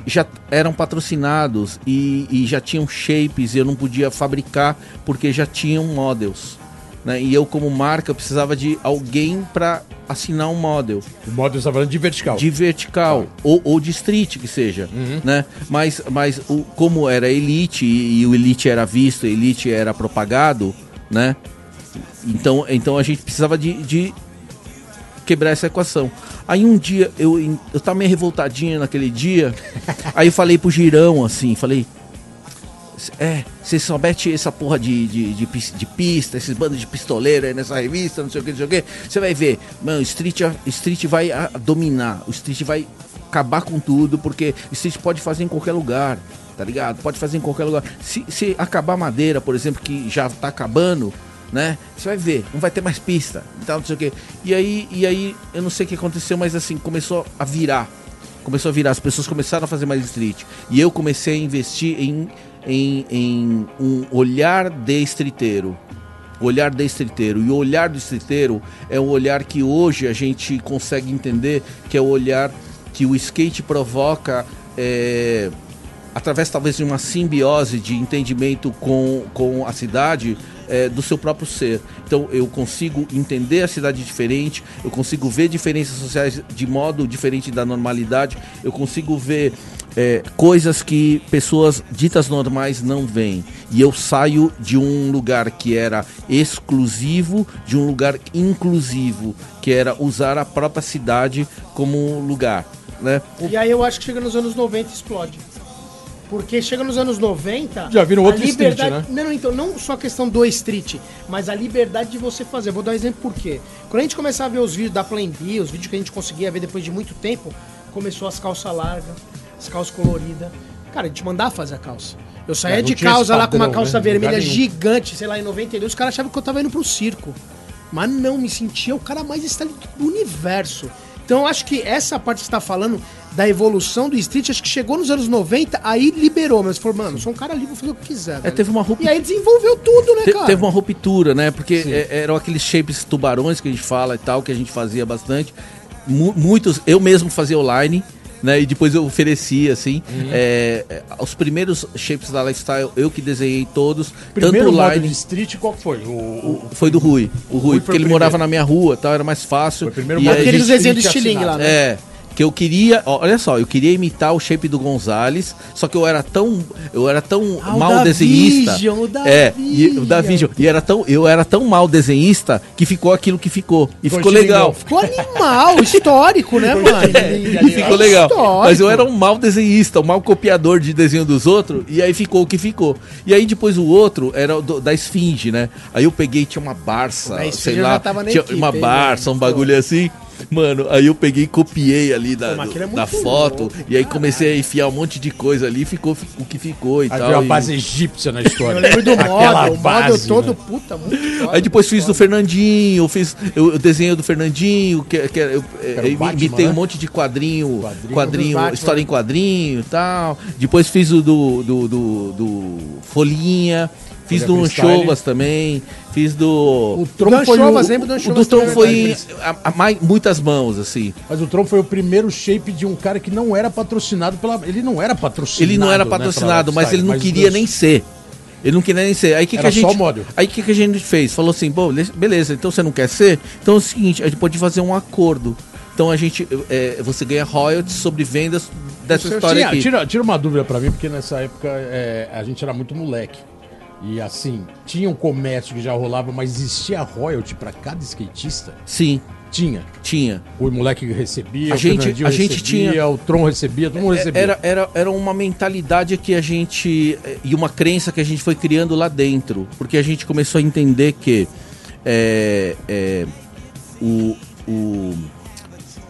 já eram patrocinados e, e já tinham shapes e eu não podia fabricar porque já tinham models. Né? E eu, como marca, eu precisava de alguém para assinar um model. O modo você tá falando de vertical. De vertical, ou, ou de street, que seja. Né? Mas, mas o, como era elite e, e o elite era visto, elite era propagado, né? Então, então a gente precisava de, de quebrar essa equação. Aí um dia, eu, eu tava meio revoltadinho naquele dia, aí eu falei pro Girão assim, falei, é, só mete essa porra de, de, de, de pista, esses bandos de pistoleiro aí nessa revista, não sei o que, não sei o que. Você vai ver, mano, Street, Street vai ah, dominar, o Street vai acabar com tudo, porque Street pode fazer em qualquer lugar, tá ligado? Pode fazer em qualquer lugar. Se, se acabar a madeira, por exemplo, que já tá acabando, né? Você vai ver, não vai ter mais pista, então não sei o que. E aí, e aí, eu não sei o que aconteceu, mas assim, começou a virar começou a virar, as pessoas começaram a fazer mais street. E eu comecei a investir em, em, em um olhar de streeteiro. Olhar de streeteiro. E o olhar do streeteiro é um olhar que hoje a gente consegue entender que é o olhar que o skate provoca é, através talvez de uma simbiose de entendimento com, com a cidade é, do seu próprio ser. Então eu consigo entender a cidade diferente, eu consigo ver diferenças sociais de modo diferente da normalidade, eu consigo ver é, coisas que pessoas ditas normais não veem. E eu saio de um lugar que era exclusivo, de um lugar inclusivo, que era usar a própria cidade como lugar. Né? E aí eu acho que chega nos anos 90 e explode. Porque chega nos anos 90. Já vira a outro street, liberdade, né? Não, não, então, não só a questão do street, mas a liberdade de você fazer. Vou dar um exemplo por quê. Quando a gente começava a ver os vídeos da Plan B, os vídeos que a gente conseguia ver depois de muito tempo, começou as calças largas, as calças coloridas. Cara, a gente mandava fazer a calça. Eu saía É, não de calça lá com uma calça né? vermelha gigante, sei lá, em 92, os caras achavam que eu tava indo pro circo. Mas não, me sentia o cara mais stylish do universo. Então eu acho que essa parte que você tá falando da evolução do street, acho que chegou nos anos 90, aí liberou, mas falou, mano, sou um cara livre, vou fazer o que quiser. velho. teve uma E aí desenvolveu tudo, né, Te- cara? Teve uma ruptura, né? Porque é, eram aqueles shapes tubarões que a gente fala e tal, que a gente fazia bastante. Mu- muitos, eu mesmo fazia online, né? E depois eu oferecia, assim. Uhum. É, é, os primeiros shapes da Lifestyle, eu que desenhei todos. Primeiro tanto modo online. de street, qual que foi? O, o- Foi do Rui. O Rui, foi porque ele primeiro. morava na minha rua tal, era mais fácil. Foi o primeiro E modo Aqueles desenhos do estilingue lá, né? é. Que eu queria, ó, olha só, eu queria imitar o shape do Gonzalez, só que eu era tão, eu era tão Ah, o mal da desenhista. Vision, o da é, e, o da Vision. Vision. E era tão, eu era tão mal desenhista que ficou aquilo que ficou. E Ficou ficou legal. Ficou animal, histórico, né, mano? E ficou legal. histórico. Mas eu era um mau desenhista, um mau copiador de desenho dos outros, e aí ficou o que ficou. E aí depois o outro era o do- da Esfinge, né? Aí eu peguei, tinha uma Barça, sei eu lá, já tava na tinha equipe, uma Barça, um bagulho assim. Mano, aí eu peguei e copiei ali da, Pô, é do- da muito foto, louco, e aí comecei a enfiar um monte de coisa ali, ficou o que ficou e Aí tal. veio a e- base egípcia na história. Eu lembro do Aquela modo, o modo base, todo, né? puta, muito foda, Aí depois muito fiz do foda. Fernandinho, fiz eu, eu desenhei o do Fernandinho, que, que eu, eu Batman, imitei né? um monte de quadrinho, Quadrinho. quadrinho, Do história em quadrinho e tal. Depois fiz o do, do, do, do Folhinha, fiz do. Anchovas também, fiz do... O O Tron Dan foi o, lembra do O Anchovas do também, foi né? a, a mais, muitas mãos, assim. Mas o Tron foi o primeiro shape de um cara que não era patrocinado pela. Ele não era patrocinado. Ele não era né, patrocinado, pela mas ele não Lifestyle, queria mas nem ser. Ele não queria nem ser. Aí que, que a gente. Aí que, que a gente fez? Falou assim, le- beleza, então você não quer ser? Então é o seguinte, a gente pode fazer um acordo. Então a gente. é, você ganha royalties sobre vendas dessa Você- história tinha- aqui. Tira, tira uma dúvida pra mim, porque nessa época é, a gente era muito moleque. E assim, tinha um comércio que já rolava, mas existia royalty pra cada skatista? Sim, Tinha. tinha. O moleque recebia, A gente- a gente recebia, tinha- o Tron recebia, todo mundo recebia. Era, era, era uma mentalidade que a gente. E uma crença que a gente foi criando lá dentro. Porque a gente começou a entender que é, é, o, o-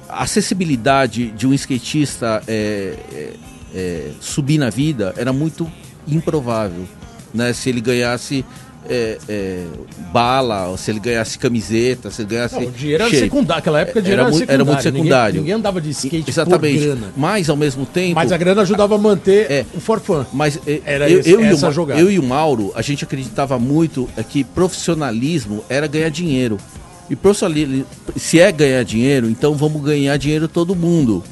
a acessibilidade de um skatista é, é, é, subir na vida era muito improvável. Né? Se ele ganhasse. é, é, bala, se ele ganhasse camiseta, se ele ganhasse. Não, o dinheiro era shape. secundário. Aquela época o dinheiro Era era, secundário. era muito Ninguém- secundário. Ninguém, andava de skate Exatamente. grana. Mas ao mesmo tempo. Mas a grana ajudava a manter É. o forfã. Mas eh, Era eu, esse- eu, e o, essa jogada. eu e o Mauro, a gente acreditava muito é que profissionalismo era ganhar dinheiro. E profissionalismo, se é ganhar dinheiro, então vamos ganhar dinheiro todo mundo.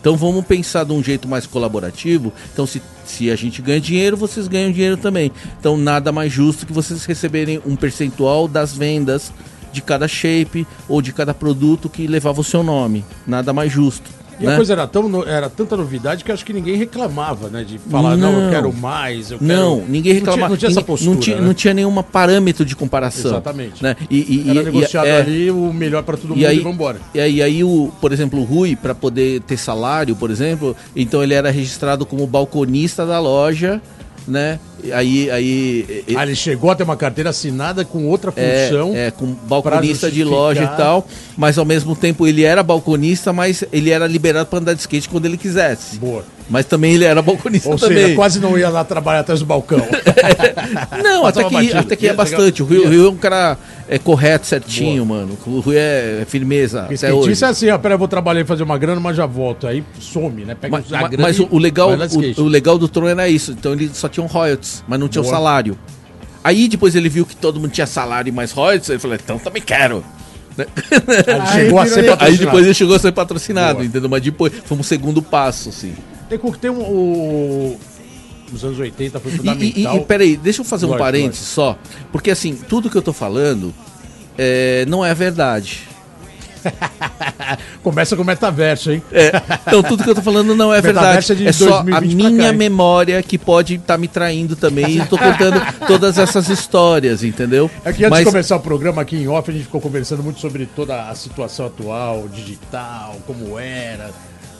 Então vamos pensar de um jeito mais colaborativo. Então se, se a gente ganha dinheiro, vocês ganham dinheiro também. Então nada mais justo que vocês receberem um percentual das vendas de cada shape ou de cada produto que levava o seu nome. Nada mais justo. E né? a coisa era, tão, era tanta novidade que acho que ninguém reclamava, né? De falar, não, eu Não. quero mais, eu quero... Não, ninguém Não tinha- reclamava. Não tinha, essa postura, não tinha, né? não tinha nenhum parâmetro de comparação. Exatamente. Né? E, e- Era e- negociado e- é, ali o melhor pra todo mundo E aí, e vambora. e aí, aí o, por exemplo, o Rui, para poder ter salário, por exemplo, então ele era registrado como balconista da loja, né? Aí, aí Ah, ele chegou a ter uma carteira assinada com outra função. é, é, com balconista de loja e tal, mas ao mesmo tempo ele era balconista, mas ele era liberado para andar de skate quando ele quisesse. Boa. Mas também ele era balconista Ou também. seja, quase não ia lá trabalhar atrás do balcão. Não, até que, até que é Ia bastante. O Rui, o Rui é um cara é, correto, certinho, mano. O Rui é firmeza Porque até hoje. é assim, ó, peraí, eu vou trabalhar e fazer uma grana, mas já volto. Aí some, né? Pega Mas, a grana mas e o, legal, o, o legal do Tron era isso. Então ele só tinha um royalties, mas não tinha o Boa. salário. Aí depois ele viu que todo mundo tinha salário e mais royalties, ele falou, então também quero. Né? Aí ele Aí chegou a ser Aí depois ele chegou a ser patrocinado, Boa. entendeu? Mas depois foi um segundo passo, assim. Tem, um, o... Nos anos 80 foi E, e, fundamental. e, e peraí, deixa eu fazer um parênteses só. Porque assim, tudo que eu tô falando é, não é verdade. Começa com o metaverso, hein? É, então tudo que eu tô falando não é Metaverso verdade. é É só a 2020 pra minha cá, memória que pode estar me traindo também. E eu tô contando todas essas histórias, entendeu? É que antes Mas- de começar o programa aqui em off, a gente ficou conversando muito sobre toda a situação atual, digital, como era.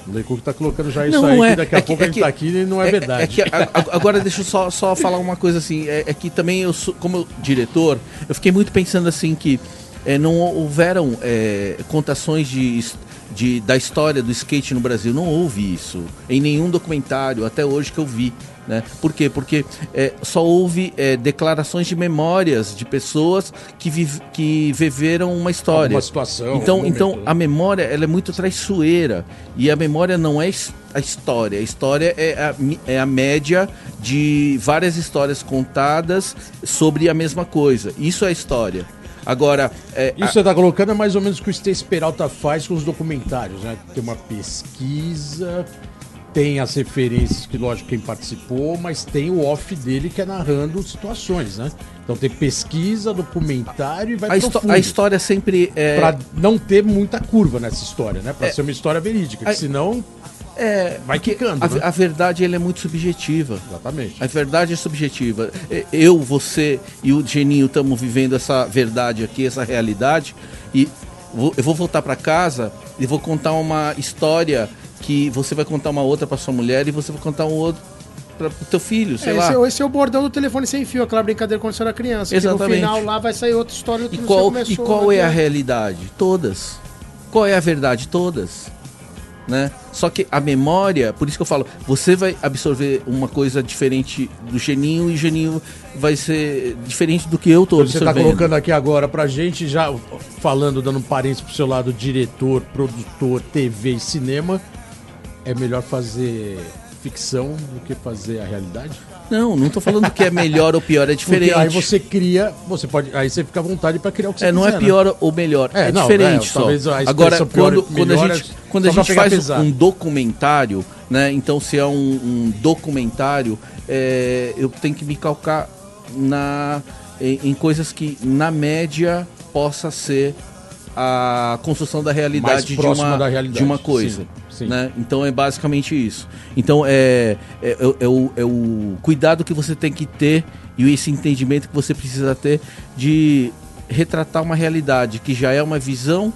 O Leicuco tá colocando já isso Não, aí, é. que daqui a É que- pouco é a gente que- tá aqui e não é, verdade. É que agora deixa eu só, só falar uma coisa assim. É, é que também eu, sou- como diretor, eu fiquei muito pensando assim que é, não houveram é, contações de, de- da história do skate no Brasil. Não houve isso em nenhum documentário até hoje que eu vi. Né? Por quê? Porque é, só houve é, declarações de memórias de pessoas que, viv- que viveram uma história. Alguma situação, Então, algum então né? a memória ela é muito traiçoeira. E a memória não é a história. A história é a, é a média de várias histórias contadas sobre a mesma coisa. Isso é a história. Agora, é, Isso você tá colocando é mais ou menos o que o Stacy Peralta faz com os documentários, né? Tem uma pesquisa, tem as referências que, lógico, quem participou, mas tem o off dele que é narrando situações, né? Então tem pesquisa, documentário e vai a, profundo. a história sempre é, Pra não ter muita curva nessa história, né? Pra ser uma história verídica, a- senão é vai quicando, a, né? a verdade ela é muito subjetiva. Exatamente. A verdade é subjetiva. Eu, você e o Geninho estamos vivendo essa verdade aqui, essa realidade. E eu vou voltar para casa e vou contar uma história que você vai contar uma outra para sua mulher e você vai contar um outro para o teu filho, sei É, lá. esse, é- esse é o bordão do telefone sem fio, aquela brincadeira quando você era criança. que Exatamente. no final lá vai sair outra história do E que qual, você começou. e qual né? é a realidade? Todas. Qual é a verdade? Todas. Né? Só que a memória, por isso que eu falo, você vai absorver uma coisa diferente do Geninho e o Geninho vai ser diferente do que eu tô Você tá absorvendo. colocando aqui agora pra gente, já falando, dando um parênteses pro seu lado, diretor, produtor, TV e cinema, é melhor fazer ficção do que fazer a realidade? Não, não tô falando que é melhor ou pior, é diferente. Porque aí você cria, você pode, aí você fica à vontade pra criar o que você É, não quiser, é né? pior ou melhor, é, É, não, diferente é, só. Agora, quando, quando a gente, é quando a gente faz pesado. um documentário, né? Então, se é um, um documentário, é, eu tenho que me calcar na, em, em coisas que, na média, possa ser a construção da realidade, de, uma, da realidade, de uma coisa. sim, sim. Né? Então é basicamente isso. Então é, é, é, é o, é o cuidado que você tem que ter e esse entendimento que você precisa ter de retratar uma realidade que já é uma visão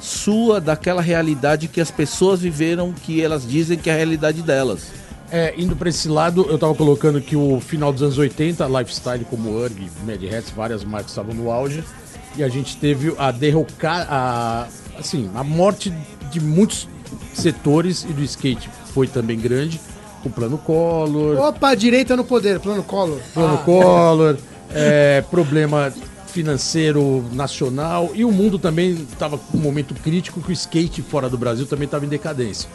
sua daquela realidade que as pessoas viveram, que elas dizem que é a realidade delas. É, indo pra esse lado, eu tava colocando que o final dos anos 80, Lifestyle como URG, Mad Hats, várias marcas estavam no auge. E a gente teve a derrocar, a, assim, a morte de muitos setores e do skate foi também grande. O plano Collor, Opa, direita no poder, plano Collor. plano Ah, Collor, é, problema financeiro nacional e o mundo também estava com um momento crítico que o skate fora do Brasil também estava em decadência.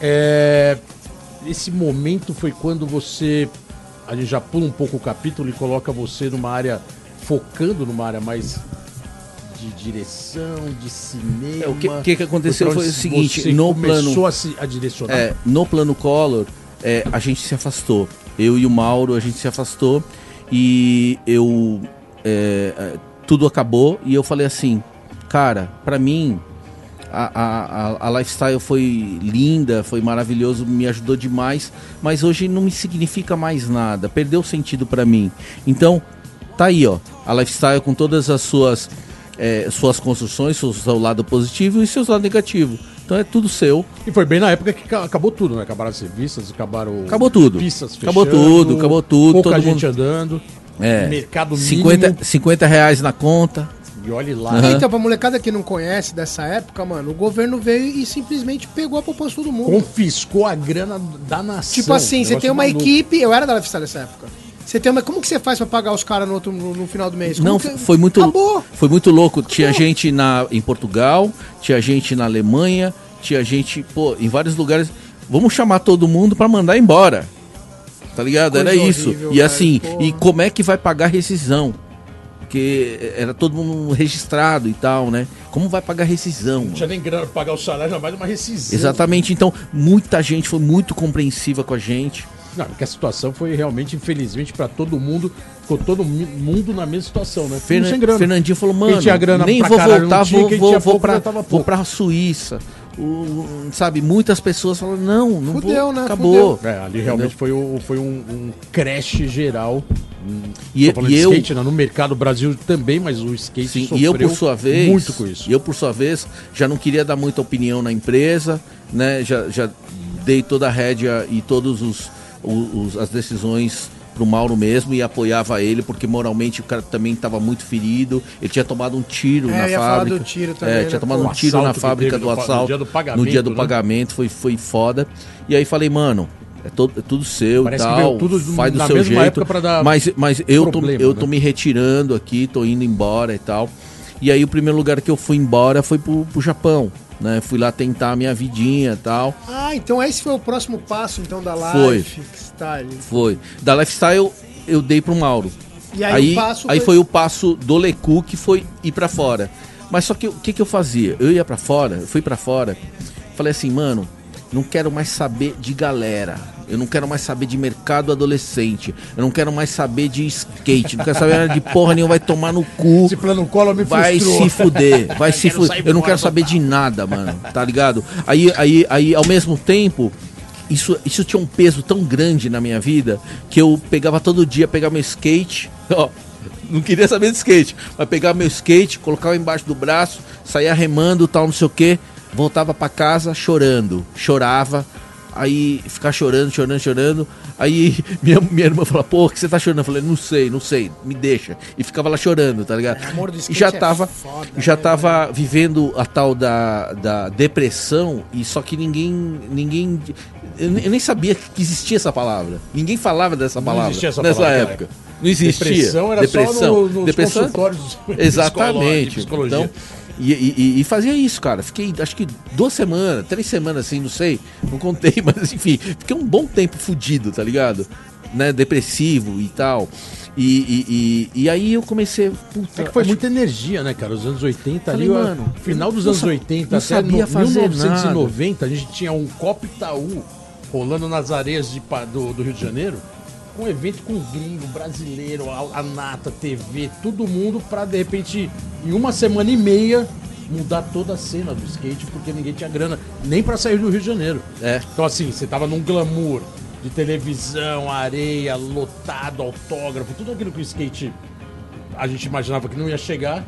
É, esse momento foi quando você a gente já pula um pouco o capítulo e coloca você numa área focando numa área mais de direção, de cinema. É, o que- que que aconteceu foi o seguinte, no plano- a, se, a direcionar. É, no plano Collor, é, a gente se afastou. Eu e o Mauro, a gente se afastou e eu. é, é, tudo acabou e eu falei assim, cara, pra mim. A, a, a- lifestyle foi linda, foi maravilhoso, me ajudou demais, mas hoje não me significa mais nada, perdeu sentido pra mim. Então, tá aí, ó, a lifestyle com todas as suas é, suas construções, seu, seu lado positivo e seus lados negativos. Então é tudo seu. E foi bem na época que ca- acabou tudo, né? Acabaram as revistas, acabaram. Acabou tudo. Pistas Acabou fechando, tudo, acabou tudo, Pouca todo gente mundo- andando. É. Mercado 50, mínimo. 50 reais na conta. E olhe lá. Aham. Então, pra molecada que não conhece dessa época, mano, o governo veio e simplesmente pegou a poupança de todo mundo. Confiscou a grana da nação. Tipo assim, você tem uma maluco. equipe. Eu era da Lifestyle nessa época. Você tem uma. Como que você faz pra pagar os caras no, no, no final do mês? Como Não, que- foi muito, Acabou. foi muito louco. Tinha gente na, em Portugal, tinha gente na Alemanha, tinha gente, pô, em vários lugares. Vamos chamar todo mundo pra mandar embora. Tá ligado? Coisa Era isso. horrível, e velho, assim, porra. e como é que vai pagar a rescisão? Porque era todo mundo registrado e tal, né? Como vai pagar a rescisão? Não mano? tinha nem grana pra pagar o salário, ainda mais uma rescisão. Exatamente, então muita gente foi muito compreensiva com a gente. Não, porque a situação foi realmente, infelizmente, pra todo mundo. Ficou todo mundo na mesma situação, né? Fernan- sem grana. Fernandinho falou, mano, tinha grana nem pra vou caralho voltar, tinha, vou, vou, vou, pra, vou pra Suíça. O- sabe, muitas pessoas falaram, não, não Fudeu, vou, né? acabou. É, ali realmente foi, o, foi um, um crash geral. E, Tô falando e de eu, skate, né? no mercado Brasil também, mas o skate sim, sofreu e eu por sua vez, muito com isso. E eu por sua vez já não queria dar muita opinião na empresa, né? Já, já dei toda a rédea e todos os, os- as decisões pro Mauro mesmo e apoiava ele porque moralmente o cara também estava muito ferido. Ele tinha tomado um tiro É, na fábrica. do tiro também, é, né, tinha tomado pô. um tiro na assalto fábrica do no pa- no assalto dia do pagamento, no dia do né? pagamento foi foi foda. E aí falei, mano, é, todo, é tudo seu Parece e tal, tudo faz do seu jeito. mas mas eu tô, problema, eu né? tô me retirando aqui, tô indo embora e tal. E aí o primeiro lugar que eu fui embora foi pro, pro Japão, né? Fui lá tentar a minha vidinha e tal. Ah, então esse foi o próximo passo, então, da Foi. Life Style. Foi. Da Lifestyle eu dei pro Mauro. E aí, Aí, o passo aí foi o passo do Lecu que foi ir pra fora. Mas só que o que, que eu fazia? Eu ia pra fora, eu fui pra fora. Falei assim, mano, não quero mais saber de galera. Eu não quero mais saber de mercado adolescente. Eu não quero mais saber de skate. Não quero saber de porra nenhuma. Vai tomar no cu. Esse plano colo me Vai frustrou. se fuder, vai se Quero fuder. Eu não fora quero saber de nada, mano. Tá ligado? Aí, aí, aí, ao mesmo tempo, isso, isso tinha um peso tão grande na minha vida que eu pegava todo dia, pegava meu skate, ó. Não queria saber de skate, mas pegava meu skate, colocava embaixo do braço, saía remando, tal, não sei o que, voltava pra casa chorando, chorava, aí ficava chorando, chorando, chorando. Aí minha, minha irmã falou, pô, o que você tá chorando? Eu falei, não sei, não sei, me deixa. E ficava lá chorando, tá ligado? É, amor do E já é tava, foda, já né, tava vivendo a tal da, da depressão e só que ninguém, ninguém, eu nem eu nem sabia que existia essa palavra. Ninguém falava dessa palavra nessa palavra, época. Não existia. Depressão era só no- nos consultórios de Exatamente. de psicologia. Então, e, e- e fazia isso, cara. Fiquei, acho que duas semanas, três semanas assim, não sei. Não contei, mas enfim, fiquei um bom tempo fudido, tá ligado? Né, depressivo e tal. E, e, e, e aí eu comecei. Puta, É que foi acho- muita energia, né, cara? Os anos 80 ali, Falei, ó, mano, final dos anos sa- 80 não até sabia no, fazer 1990, a gente tinha um Copa Itaú rolando nas areias de, do, do Rio de Janeiro, um evento com gringo, brasileiro, a, a Nata, TV, todo mundo pra de repente, em uma semana e meia, mudar toda a cena do skate, porque ninguém tinha grana nem pra sair do Rio de Janeiro. É. Então, assim, você tava num glamour de televisão, areia, lotado, autógrafo, tudo aquilo que o skate a gente imaginava que não ia chegar.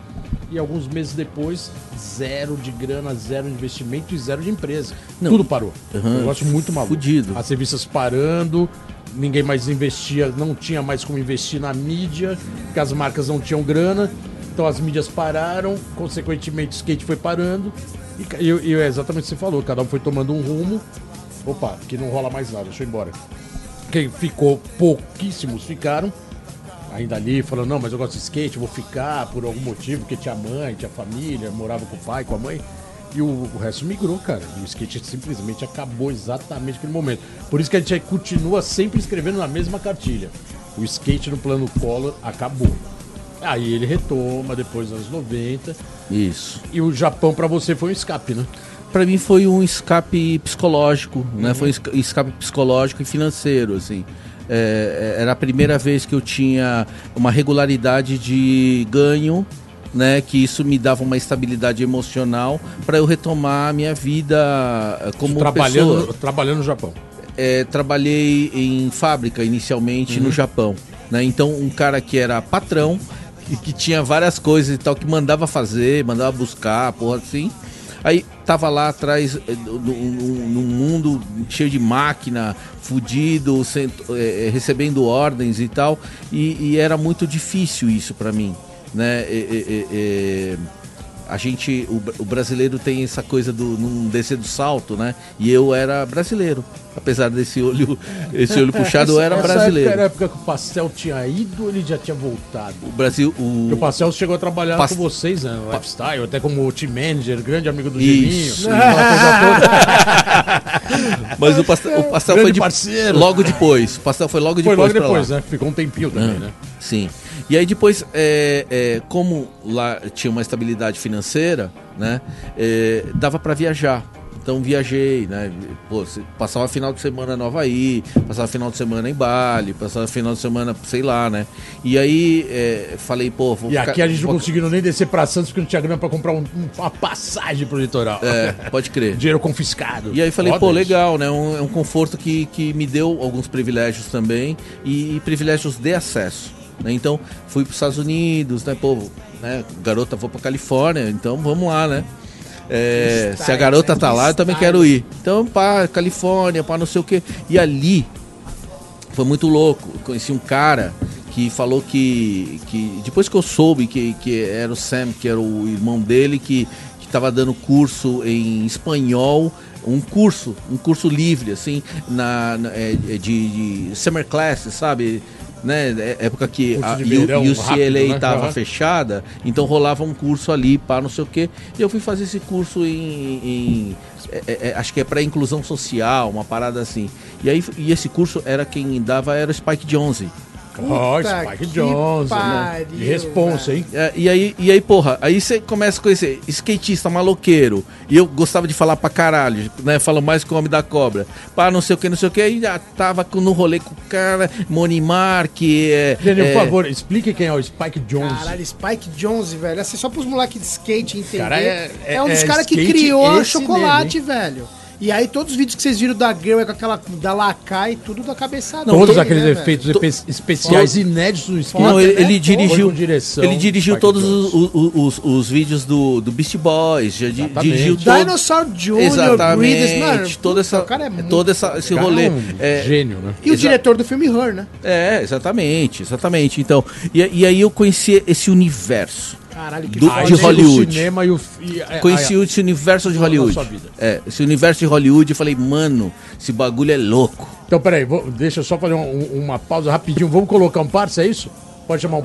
E alguns meses depois, zero de grana, zero de investimento e zero de empresa. Não. Tudo parou. Aham, Um negócio muito maluco. fudido. As revistas parando, ninguém mais investia, não tinha mais como investir na mídia, porque as marcas não tinham grana. Então as mídias pararam, consequentemente o skate foi parando. E, e é exatamente o que você falou, cada um foi tomando um rumo. Opa, que não rola mais nada, deixa eu ir embora. Quem ficou, pouquíssimos ficaram ainda ali, falando, não, mas eu gosto de skate, vou ficar por algum motivo, porque tinha mãe, tinha família, morava com o pai, com a mãe. E o, o resto migrou, cara. E o skate simplesmente acabou exatamente naquele momento. Por isso que a gente continua sempre escrevendo na mesma cartilha. O skate no plano Collor acabou. Aí ele retoma depois dos anos 90. Isso. E o Japão pra você foi um escape, né? Pra mim foi um escape psicológico, né? Foi um esca- escape psicológico e financeiro, assim. É, é, era a primeira vez que eu tinha uma regularidade de ganho, né? Que isso me dava uma estabilidade emocional para eu retomar a minha vida eh, como trabalhando, pessoa. trabalhando no Japão. É, trabalhei em fábrica inicialmente no Japão, né? Então um cara que era patrão e que tinha várias coisas e tal que mandava fazer, mandava buscar, porra assim. Aí tava lá atrás eh, num num mundo cheio de máquina, fudido, eh, eh, recebendo ordens e tal, e, e era muito difícil isso pra mim, né? Eh, eh, a gente, o, o brasileiro tem essa coisa do não descer do salto, né? E eu era brasileiro, apesar desse olho, esse olho puxado, eu era brasileiro. época era a época que o Pastel tinha ido ele já tinha voltado? O Brasil, o o Pastel chegou a trabalhar Pas- com vocês, né? No Lifestyle, até como team manager, grande amigo do Isso, Geninho. mas o pastel, o pastel foi de, logo depois. O pastel foi logo Foi depois. logo pra depois, né? Ficou um tempinho também, Ah, né? Sim. E aí depois, é, é, como lá tinha uma estabilidade financeira, né? é, dava para viajar. Então viajei, né? Pô, passava final de semana no Havaí, passava final de semana em Bali, passava final de semana, sei lá, né? E aí é, falei, pô, vou E ficar- aqui a gente não vou- conseguiu nem descer pra Santos porque não tinha grana pra comprar um- um- uma passagem pro litoral. É, pode crer. Dinheiro confiscado. E aí falei, Foda pô, isso. legal, né? Um, é um conforto que, que me deu alguns privilégios também e, privilégios de acesso. Né? Então, fui para os Estados Unidos, né? Pô, né? garota, vou para Califórnia, então vamos lá, né? É, se a Style, garota né? tá lá, eu também Style. quero ir. Então, pá, Califórnia, pá, não sei o quê. E ali foi muito louco. Eu conheci um cara que falou que, que depois que eu soube que, que era o Sam, que era o irmão dele, que estava dando curso em espanhol, um curso, um curso livre, assim, na, na- é, é de, de summer classes, sabe? Né? É- Época que a U- verão UCLA né? estava Aham. fechada, então rolava um curso ali, pá, não sei o quê. E eu fui fazer esse curso em. em- é- é- é- acho que é para inclusão social, uma parada assim. E aí e esse curso era quem dava era o Spike Jonze. Ó, Puta Spike que Jones, né? pariu, De responsa, hein? É, e aí, e aí, porra, aí você começa a conhecer skatista maloqueiro. E eu gostava de falar pra caralho, né? Falo mais que o homem da cobra. Pá, não sei o que, não sei o que. Aí já tava com- no rolê com o cara, Monimar, que é. Gênio, é, por favor, explique quem é o Spike Jones. Caralho, Spike Jonze, velho. Assim, só pros moleques de skate entender. Cara, é- é, um dos é caras que skate criou a chocolate, velho. E aí, todos os vídeos que vocês viram da Girl é com aquela da Lacai, tudo da cabeçada. Todos dele, aqueles né, efeitos espe- especiais inéditos no skate. Não, ele, né? ele dirigiu, com direção, ele dirigiu todos os, os, os- os vídeos do, do Beast Boys, já Exatamente. dirigiu todo, Dinosaur Jr., Breeders, exatamente, mano. toda essa, cara é muito todo essa, esse rolê. é um É, gênio, né? E o diretor do filme Her, né? é, exatamente, exatamente. Então, e, e aí eu conheci esse universo. Caralho, que Do- de? Hollywood. O cinema e o... E, é, Conheci ah, esse universo de Hollywood. sua vida. É, esse universo de Hollywood, eu falei, mano, esse bagulho é louco. Então, peraí, vou, deixa eu só fazer um- um- uma pausa rapidinho. Vamos colocar um parça, é isso? Pode chamar um...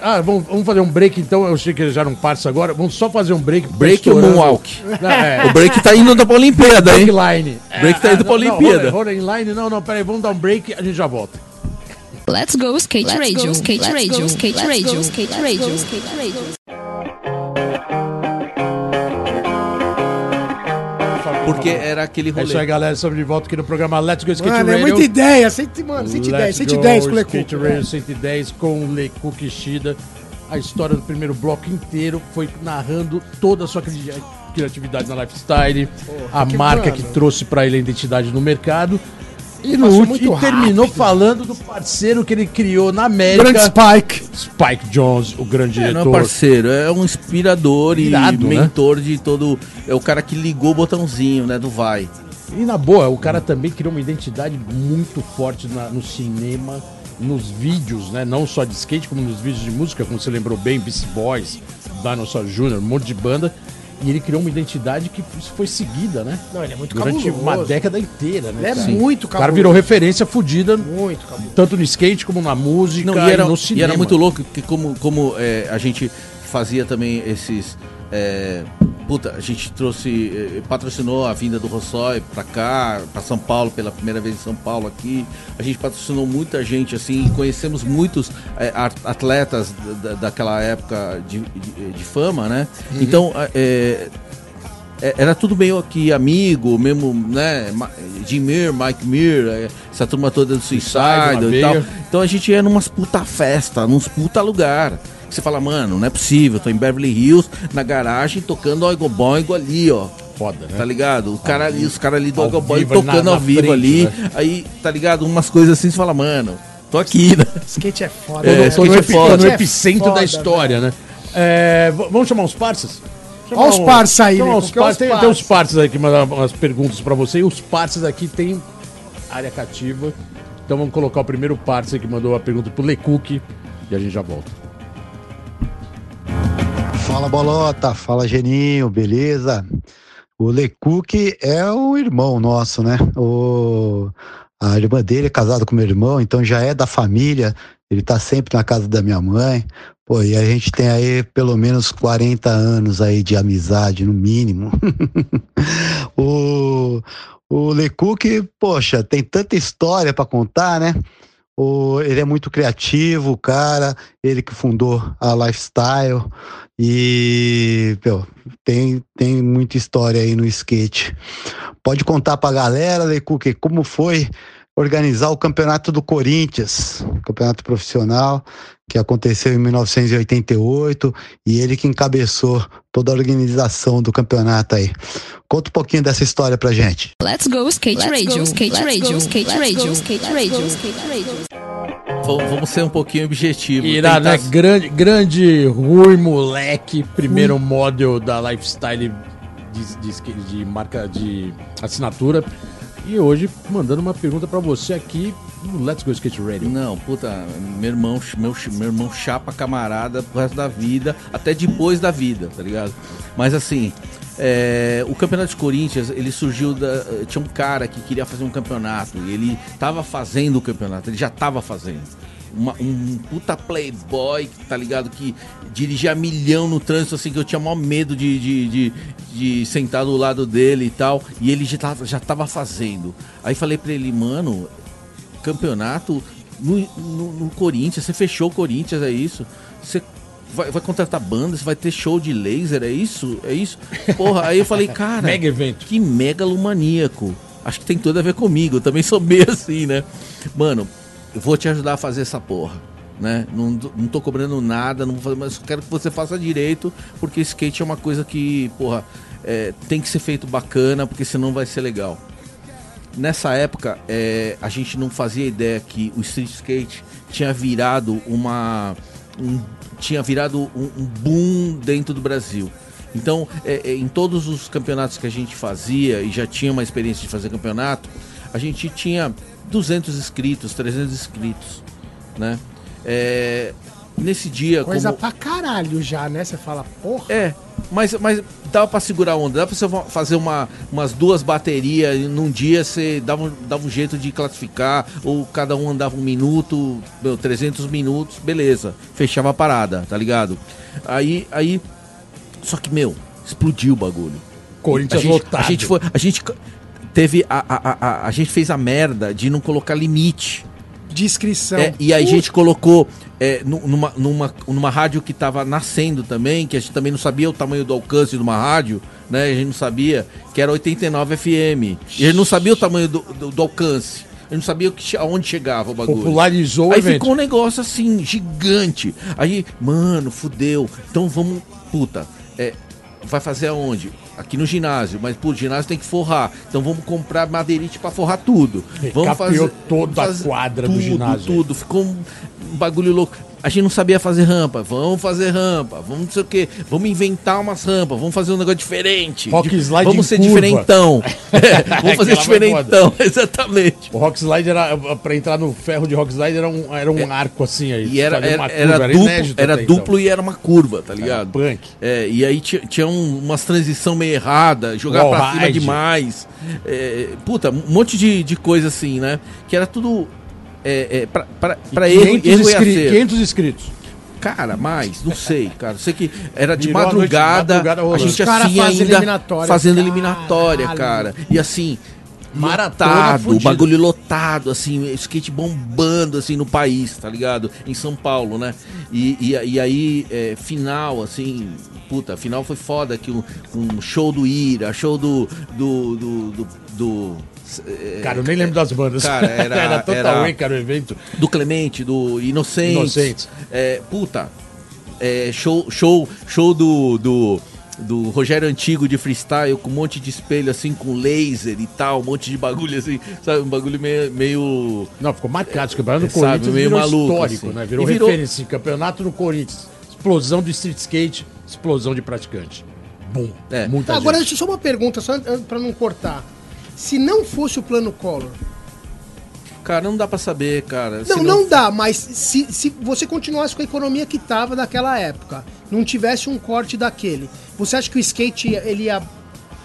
Ah, vamos, vamos fazer um break então. Eu sei que já não parça agora. Vamos só fazer um break. Break ou. Moonwalk? Não, é, O break tá indo pra Olimpíada, hein? Breakline. Break tá indo pra Olimpíada. Inline, não, não, peraí, vamos dar um break a gente já volta. Let's go skate radio, skate radio, skate radio, skate radio, skate radio. Porque era aquele É isso aí, rolê. galera. Estamos de volta aqui no programa Let's Go Skate Mano, é Radio. muita ideia. 100, mano, 110, Let's 110 Go com o Lecu. Skate Radio 110 com o Leku Kishida. A história do primeiro bloco inteiro foi narrando toda a sua cri- criatividade na lifestyle, a que marca mano. que trouxe pra ele a identidade no mercado. E, no último, e terminou falando do parceiro que ele criou na América, Grande Spike. Spike Jones, o grande É, não é diretor. parceiro, é um inspirador Irado, e né? mentor de todo. É o cara que ligou o botãozinho, né? Do vai. E na boa, o cara também criou uma identidade muito forte na- no cinema, nos vídeos, né? Não só de skate, como nos vídeos de música, como você lembrou bem, Beast Boys, Dinosaur Jr., um monte de banda. E ele criou uma identidade que foi seguida, né? Não, ele é muito Durante cabuloso. uma década inteira, né? Ele é cara? muito O cara cabuloso. virou referência fodida, Muito cabuloso. tanto no skate como na música Não, e, era, e no e cinema. era muito louco que como, como é, a gente fazia também esses. é, puta, a gente trouxe, eh, patrocinou a vinda do Rossói pra cá, pra São Paulo, pela primeira vez em São Paulo aqui. A gente patrocinou muita gente, assim, conhecemos muitos at- atletas da- da- daquela época de, de- de fama, né? Então, eh, é, era tudo meio aqui amigo, mesmo, né? Jim Mir, Mike Mir, é, essa turma toda do Suicide, e tal. Então a gente ia numas puta festa, nos puta lugar. Você fala, mano, não é possível, tô em Beverly Hills, na garagem, tocando Oigo Boingo ali, ó. Foda, né? Tá ligado? O cara ali, os caras ali do Ao Oigo Boingo tocando na ao vivo frente, ali. né? Aí, tá ligado? Umas coisas assim, você fala, mano, tô aqui, né? Skate é foda. É, né? Skate é foda. no É epicentro foda, da história, né? É, v- vamos chamar uns parceiros? Chamar Olha os parceiros aí, né? parceiros. os Tem, tem parceiros. uns parceiros aí que mandaram umas perguntas pra você. E os parceiros aqui tem área cativa. Então vamos colocar o primeiro parceiro que mandou a pergunta pro Lecook e a gente já volta. Fala Bolota, fala Geninho, beleza? O Lecook é o irmão nosso, né? O, a irmã dele é casada com meu irmão, então já é da família. Ele tá sempre na casa da minha mãe. Pô, e a gente tem aí pelo menos 40 anos aí de amizade, no mínimo. o, o Lecook, poxa, tem tanta história para contar, né? O, ele é muito criativo, o cara, ele que fundou a Lifestyle. E tem, tem muita história aí no skate. Pode contar pra galera, Lecuque, como foi organizar o campeonato do Corinthians, campeonato profissional, que aconteceu em 1988, e ele que encabeçou toda a organização do campeonato aí. Conta um pouquinho dessa história pra gente. Let's go skate radio, skate radio, skate radio, skate radio, skate radio. Vamos ser um pouquinho objetivo. Irado, né? tentar- Grande, grande Rui Moleque, primeiro model da Lifestyle de, de, de marca de assinatura. E hoje mandando uma pergunta pra você aqui no Let's Go Skate Radio. Não, puta, meu irmão, meu, meu irmão chapa camarada pro resto da vida, até depois da vida, tá ligado? Mas assim, é, o campeonato de Corinthians, ele surgiu da. Tinha um cara que queria fazer um campeonato, e ele tava fazendo o campeonato, ele já tava fazendo. Uma- um puta playboy, tá ligado? Que dirigia milhão no trânsito, assim, que eu tinha maior medo de, de, de, de sentar do lado dele e tal. E ele já tava, já tava fazendo. Aí falei pra ele, mano, campeonato no, no- no Corinthians, você fechou o Corinthians, é isso? Você vai, vai contratar banda, você vai ter show de laser, é isso? É isso? Porra, aí eu falei, cara, Mega evento. que megalomaníaco. Acho que tem tudo a ver comigo, eu também sou meio assim, né? Mano, eu vou te ajudar a fazer essa porra. Né? Não, não tô cobrando nada, não fazer, mas quero que você faça direito, porque skate é uma coisa que, porra, é, tem que ser feito bacana, porque senão vai ser legal nessa época é, a gente não fazia ideia que o street skate tinha virado uma um- tinha virado um, um boom dentro do Brasil então é, é, em todos os campeonatos que a gente fazia e já tinha uma experiência de fazer campeonato a gente tinha 200 inscritos 300 inscritos né É, nesse dia Coisa como- pra caralho já, né? Você fala, porra. é, mas, mas dava pra segurar a onda, dava pra você fa- fazer uma, umas duas baterias num dia você dava, um- dava um jeito de classificar, ou cada um andava um minuto, meu, 300 minutos, beleza, fechava a parada, tá ligado? Aí, aí, só que, meu, explodiu o bagulho. Corinthians a gente, lotado. A gente foi, a gente teve, a, a, a, a, gente fez a merda de não colocar limite. De inscrição. É, e aí a gente colocou é, nu- numa, numa, numa rádio que estava nascendo também, que a gente também não sabia o tamanho do alcance de uma rádio, né? A gente não sabia, que era 89 FM. E a gente não sabia o tamanho do, do, do alcance. A gente não sabia o que, aonde chegava o bagulho. Popularizou Aí ficou um negócio assim, gigante. Aí, mano, fudeu. Então vamos. Puta, é, vai fazer aonde? Aqui no ginásio, mas o ginásio tem que forrar. Então vamos comprar madeirite pra forrar tudo. Vamos Recapeou toda a quadra do tudo, ginásio. Tudo, ficou um bagulho louco. A gente não sabia fazer rampa, vamos fazer rampa, vamos não sei o que, vamos inventar umas rampas, vamos fazer um negócio diferente. Rock slide Vamos ser curva. diferentão. É, vamos fazer diferentão, exatamente. O Rock Slide era, pra entrar no ferro de Rock Slide era um, era um arco assim aí. E era, era, era curva, duplo, era até então. duplo e era uma curva, tá Era ligado? punk. É, e aí tinha, um- umas transição meio errada, jogar Wall pra cima ride. demais. É, puta, um monte de, de coisa assim, né? Que era tudo é, é, pra erro, 500, erro e inscri- acerto. 500 inscritos. Cara, mais, não sei, cara. Sei que era de Virou a noite de madrugada, madrugada a gente assim fazem ainda eliminatória. fazendo Caralho. eliminatória, cara. E assim, Maratona lotado, o fudida. bagulho lotado, assim, skate bombando, assim, no país, tá ligado? Em São Paulo, né? E, e, e aí, é, final, assim, puta, final foi foda, que um, um show do Ira, show do... do, do, do, do é, Cara, eu nem lembro das bandas. Cara, era- Total era- cara, o evento. do Clemente, do Inocentes. Inocentes. É, puta, é, show, show, show do, do, do Rogério Antigo de freestyle com um monte de espelho assim, com laser e tal, um monte de bagulho assim, sabe? Um bagulho meio. meio Não, ficou marcado. Esse campeonato do Sabe, Corinthians meio virou maluco, histórico, assim. né? Virou, virou- referência. Campeonato no Corinthians. Explosão de street skate, explosão de praticante. Bum. É. Muita agora gente. deixa eu só uma pergunta, só pra não cortar. Se não fosse o plano Collor, Cara, não dá pra saber, cara. Se não, não dá, mas se, se você continuasse com a economia que tava naquela época, não tivesse um corte daquele, você acha que o skate ele ia.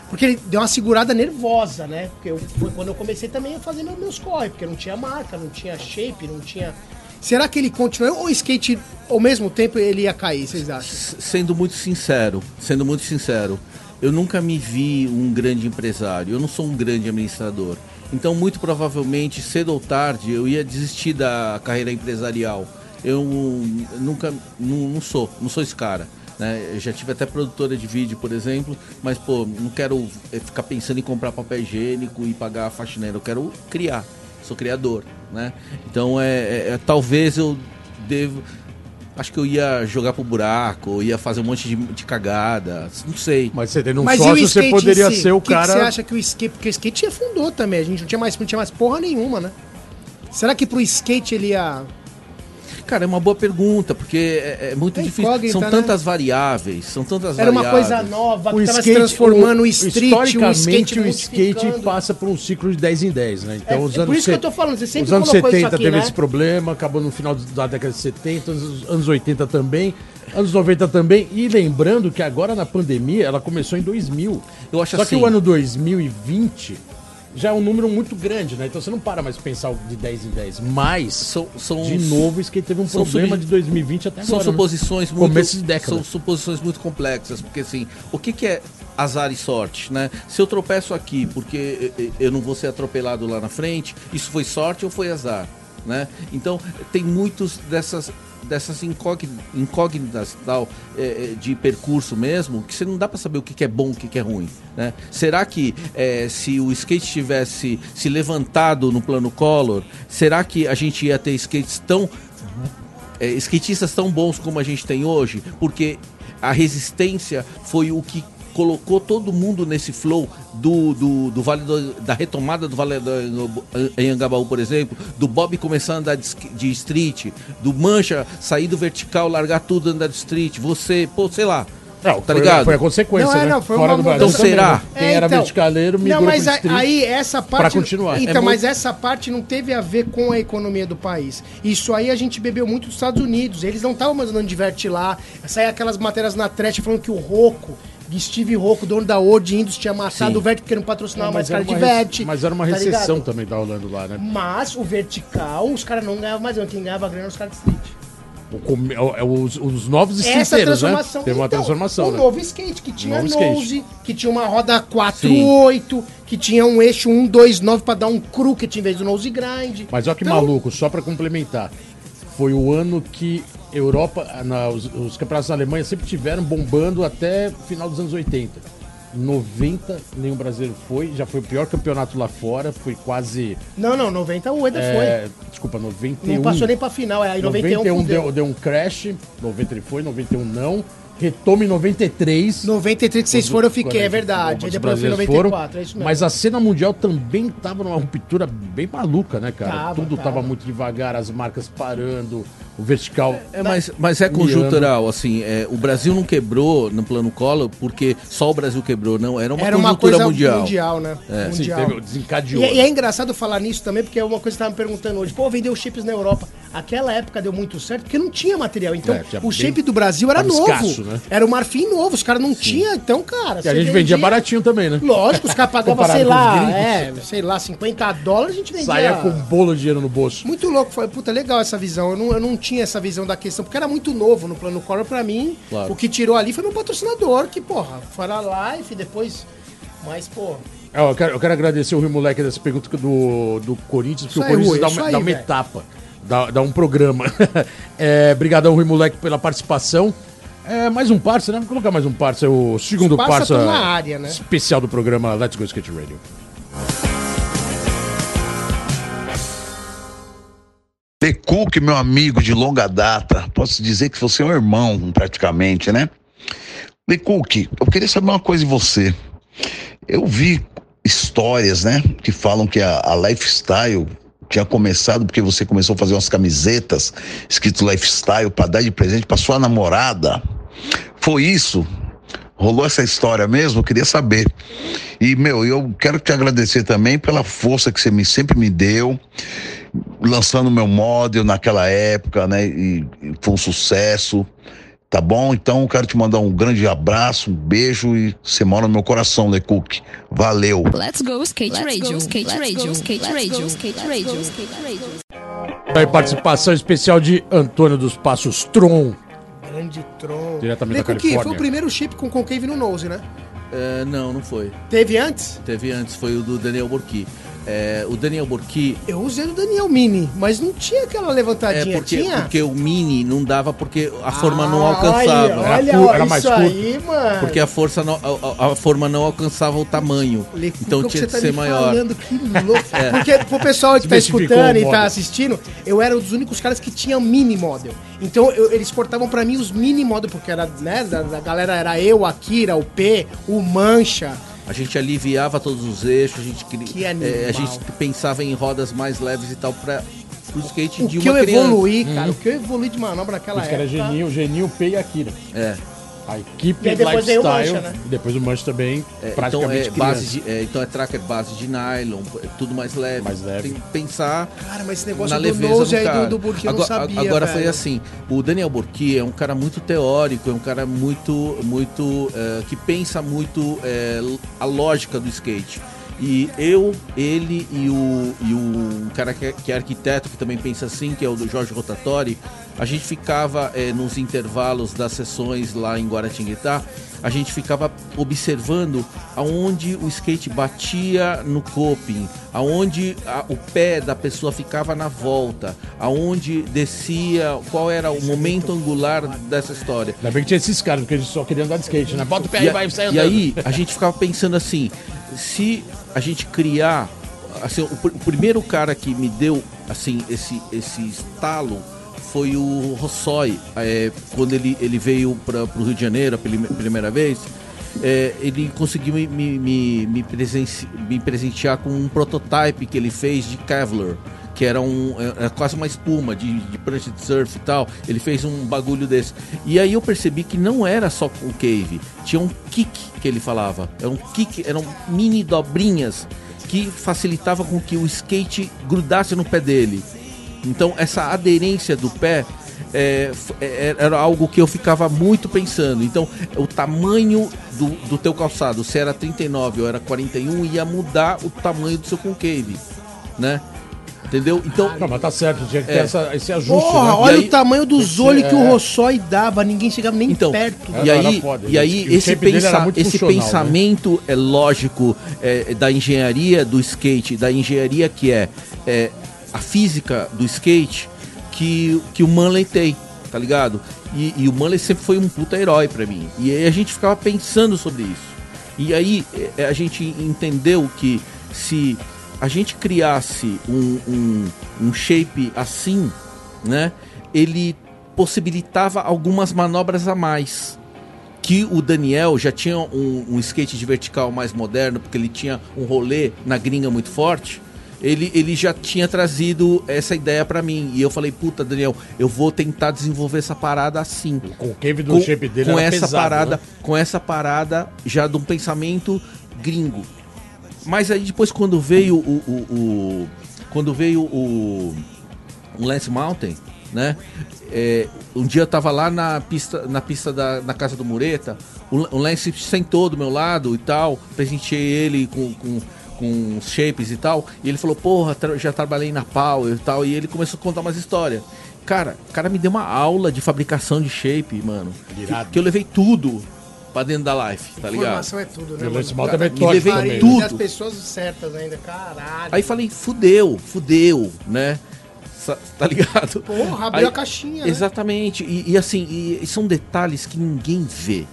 Porque ele deu uma segurada nervosa, né? Porque eu, foi quando eu comecei também a fazer meus, meus corre, porque não tinha marca, não tinha shape, não tinha. Será que ele continuou ou o skate, ao mesmo tempo, ele ia cair, vocês acham? Sendo muito sincero, sendo muito sincero, eu nunca me vi um grande empresário, eu não sou um grande administrador. Então, muito provavelmente, cedo ou tarde, eu ia desistir da carreira empresarial. Eu nunca, não, não sou, não sou esse cara. Né? Eu já tive até produtora de vídeo, por exemplo, mas, pô, não quero eh, ficar pensando em comprar papel higiênico e pagar a faxineira, eu quero criar, sou criador, né? Então, é, é- é- talvez eu devo... Acho que eu ia jogar pro buraco, eu ia fazer um monte de, de cagada, não sei. Mas você tendo um Mas sócio, você poderia si? ser o que que cara. você acha que o skate. Porque o skate afundou também, a gente não tinha mais, não tinha mais porra nenhuma, né? Será que pro skate ele ia. Cara, é uma boa pergunta, porque é, é muito É difícil. São né? tantas variáveis, são tantas Era uma variáveis. coisa nova, que O skate, se transformando o, o- street, o historicamente, skate o skate passa por um ciclo de 10 em 10, né? Então, É, os é por anos isso que eu tô falando, você sempre Os anos colocou isso 70 aqui, teve né? esse problema, acabou no final da década de 70, anos, anos 80 também, anos 90 também. E lembrando que agora na pandemia, ela começou em 2000. Eu acho Só assim- que o ano 2020 já é um número muito grande, né? Então você não para mais pensar de 10 em 10. Mas, São, são, de novo, o skate teve um são problema de 2020 até são agora. né? suposições muito. Começo de década. São suposições muito complexas, porque assim, o que, que é azar e sorte, né? Se eu tropeço aqui porque eh, eh, eu não vou ser atropelado lá na frente, isso foi sorte ou foi azar, né? Então tem muitos dessas dessas incógn- incógnitas tal eh, eh, de percurso mesmo que você não dá para saber o que, é bom o que, é ruim né será que eh, se o skate tivesse se levantado no plano color será que a gente ia ter skates tão é, skatistas tão bons como a gente tem hoje, porque a resistência foi o que colocou todo mundo nesse flow do, do, do Vale do- da retomada do Vale do Anhangabaú, por exemplo, do Bob começar a andar de, de street, do Mancha sair do vertical, largar tudo e andar de street, você, pô, sei lá, Não, tá foi, ligado? Foi a consequência, Não, é, né? não, foi Fora uma do Brasil mudança. também, Então, né? será? Quem É, era então, verticaleiro migrou Não, mas a- aí essa parte. pra continuar. Então, É mas muito- essa parte não teve a ver com a economia do país. Isso aí a gente bebeu muito dos Estados Unidos. Eles não estavam mais andando de verte lá. Saía aquelas matérias na trash falando que o Rocco, de Steve Rocco, dono da World Indus, tinha matado Sim. o Verte porque não patrocinava É, mais cara era de verte. mas era uma tá recessão ligado? também da rolando lá, né? Mas o vertical, os caras não ganhavam mais. Quem ganhava grana eram os caras de street. O com- é os, os novos Essa né? transformação. Teve uma então, transformação, O né? novo skate, que tinha Novo skate. nose, que tinha uma roda 4.8, que tinha um eixo 129 pra dar um crooked em vez do nose grind. Mas olha que Então, maluco, só pra complementar. Foi o ano que Europa, na- os, os campeonatos na Alemanha sempre tiveram bombando até final dos anos 80. Em 90, nenhum brasileiro foi, já foi o pior campeonato lá fora, foi quase. Não, não, 90 o Eder é, desculpa, 91. foi. Não passou nem pra final, é, aí 91, 91 fudeu. deu, deu um crash, 90 ele foi, 91 não. Retoma em 93. 93 que vocês foram, eu fiquei, é verdade. Aí depois eu fui em brasileiros 94, é isso mesmo. Mas a cena mundial também tava numa ruptura bem maluca, né, cara? Tava, Tudo tava. tava. muito devagar, as marcas parando, o vertical. É, mas, mas é conjuntural, assim, é, o Brasil não quebrou no plano Collor porque só o Brasil quebrou, não, era uma Era uma conjuntura coisa mundial. mundial, né? Sim, Mundial. teve, desencadeou. E, e é engraçado falar nisso também, porque é uma coisa que você tava me perguntando hoje. Pô, vendeu chips na Europa. aquela época deu muito certo porque não tinha material. Então, É, tinha o bem- shape do Brasil era novo. escasso, né? Era o marfim novo, os caras não tinham, então, cara. E a gente vendia baratinho também, né? Lógico, os caras pagavam, sei lá, é, sei lá, 50 dólares, a gente vendia. Saía com um bolo de dinheiro no bolso. Muito louco, foi puta legal essa visão. Eu não, eu não tinha essa visão da questão, porque era muito novo no plano Core pra mim. Claro. O que tirou ali foi meu patrocinador, que, porra, a live, depois. Mas, pô, É, Eu quero, eu quero agradecer o Rui Moleque dessa pergunta do, do Corinthians, porque o Corinthians Rui, dá uma, aí, dá uma etapa, dá, dá um programa. é, brigadão, Rui Moleque, pela participação. É, mais um parça, né? Vamos colocar mais um parça, é o segundo Os parça parça área, né? especial do programa Let's Go Skate Radio. The Cook, meu amigo de longa data, posso dizer que você é um irmão, praticamente, né? The Cook, eu queria saber uma coisa de você. Eu vi histórias, né, que falam que a, a Lifestyle tinha começado porque você começou a fazer umas camisetas escrito Lifestyle para dar de presente para sua namorada. Foi isso? Rolou essa história mesmo? Eu queria saber. E, meu, eu quero te agradecer também pela força que você me, sempre me deu lançando meu model naquela época, né? E, e foi um sucesso. Tá bom? Então eu quero te mandar um grande abraço, um beijo e você mora no meu coração, Lecook. Valeu. Let's go skate radio, skate radio, skate radio, skate radio, skate radio. Aí, participação especial de Antônio dos Passos Tron. Grande tron. Diretamente da Vem que Califórnia. foi o primeiro chip com concave no nose, né? É, não, não foi. Teve antes? Teve antes, foi o do Daniel Borqui. É, o Daniel Borqui Eu usei do Daniel Mini, mas não tinha aquela é levantadinha, porque, tinha? porque o mini não dava porque a forma não Ah, alcançava. Olha, olha Era cu- era isso mais aí, mano. Porque a força não, a, a- forma não alcançava o tamanho. Lecu, então o tinha que tá ser maior. Falando, que louco. Porque pro pessoal que tá escutando o e tá assistindo, eu era um dos únicos caras que tinha mini model. Então eu- eles cortavam pra mim os mini model, porque era, né, da, da galera era eu, a Kira, o P, o Mancha. A gente aliviava todos os eixos, a gente, queria- Que é, a gente pensava em rodas mais leves e tal para o skate O de que uma eu criança. evoluí, cara, o que eu evoluí de manobra naquela Os que era época. Geninho, Geninho, P e Akira. É. A equipe E depois Lifestyle. Mancha, né? E depois o Mancha também, É, então praticamente é base de, é, então é tracker base de nylon, é tudo mais leve. Mais leve. Tem que pensar Cara, mas esse negócio na do leveza nose do aí cara. do, do Burki eu não agora, sabia, agora foi assim, o Daniel Burki é um cara muito teórico, é um cara muito, muito é, que pensa muito é, a lógica do skate. E eu, ele e o, e o cara que é, que é arquiteto, que também pensa assim, que é o do Jorge Rotatori, a gente ficava é, nos intervalos das sessões lá em Guaratinguetá, a gente ficava observando aonde o skate batia no coping, aonde a- o pé da pessoa ficava na volta, aonde descia, qual era o momento angular dessa história. Ainda bem que tinha esses caras, porque eles só queriam andar de skate, né? Bota o pé E, e vai sair e andando. aí a gente ficava pensando assim, se a gente criar, assim, o, o primeiro cara que me deu assim esse esse estalo foi o Rossoi, é, quando ele, ele veio para o Rio de Janeiro a prime- primeira vez. é, ele conseguiu me, me, me, me presenci- me presentear com um prototype que ele fez de Kevlar, que era, um, era quase uma espuma de, de prancha de surf e tal. Ele fez um bagulho desse. E aí eu percebi que não era só o cave, tinha um kick que ele falava. Era um kick, eram mini dobrinhas que facilitava com que o skate grudasse no pé dele. Então essa aderência do pé é, é, era algo que eu ficava muito pensando. Então o tamanho do, do teu calçado, se era 39 ou era 41, ia mudar o tamanho do seu concave, né? Entendeu? Então Não, mas tá certo, tinha que ter É. essa- esse ajuste, Porra, né? olha E aí- o tamanho dos olhos que o é. Rossói dava, ninguém chegava nem Então, perto. E aí, foda, e aí e esse, pensa, esse né? pensamento é lógico é, da engenharia do skate, da engenharia que é, é, a física do skate que, que o Manley tem, tá ligado? E, e o Manley sempre foi um puta herói pra mim. E aí a gente ficava pensando sobre isso. E aí é, a gente entendeu que se a gente criasse um, um, um shape assim, né? Ele possibilitava algumas manobras a mais. Que o Daniel já tinha um, um skate de vertical mais moderno, porque ele tinha um rolê na gringa muito forte. Ele, ele já tinha trazido essa ideia pra mim. E eu falei, puta, Daniel, eu vou tentar desenvolver essa parada assim O concave do com, shape dele com essa pesado, parada, né? com essa parada já de um pensamento gringo. Mas aí depois quando veio o, o- o- quando veio o um Lance Mountain, né? É, um dia eu tava lá na pista, na pista da na casa do Mureta, o, o Lance sentou do meu lado e tal, presenteei ele com, com, com shapes e tal, e ele falou, porra, já trabalhei na Power e tal, e ele começou a contar umas histórias. Cara, o cara me deu uma aula de fabricação de shape, mano. Que, que eu levei tudo pra dentro da life, tá ligado? Informação é tudo, né? Mano? Malta é Me levei também. tudo. E as pessoas certas ainda, caralho. Aí falei, fudeu, fudeu, né? Tá ligado? Porra, abriu Aí- a caixinha, né? Exatamente. E, e assim, e, e são detalhes que ninguém vê.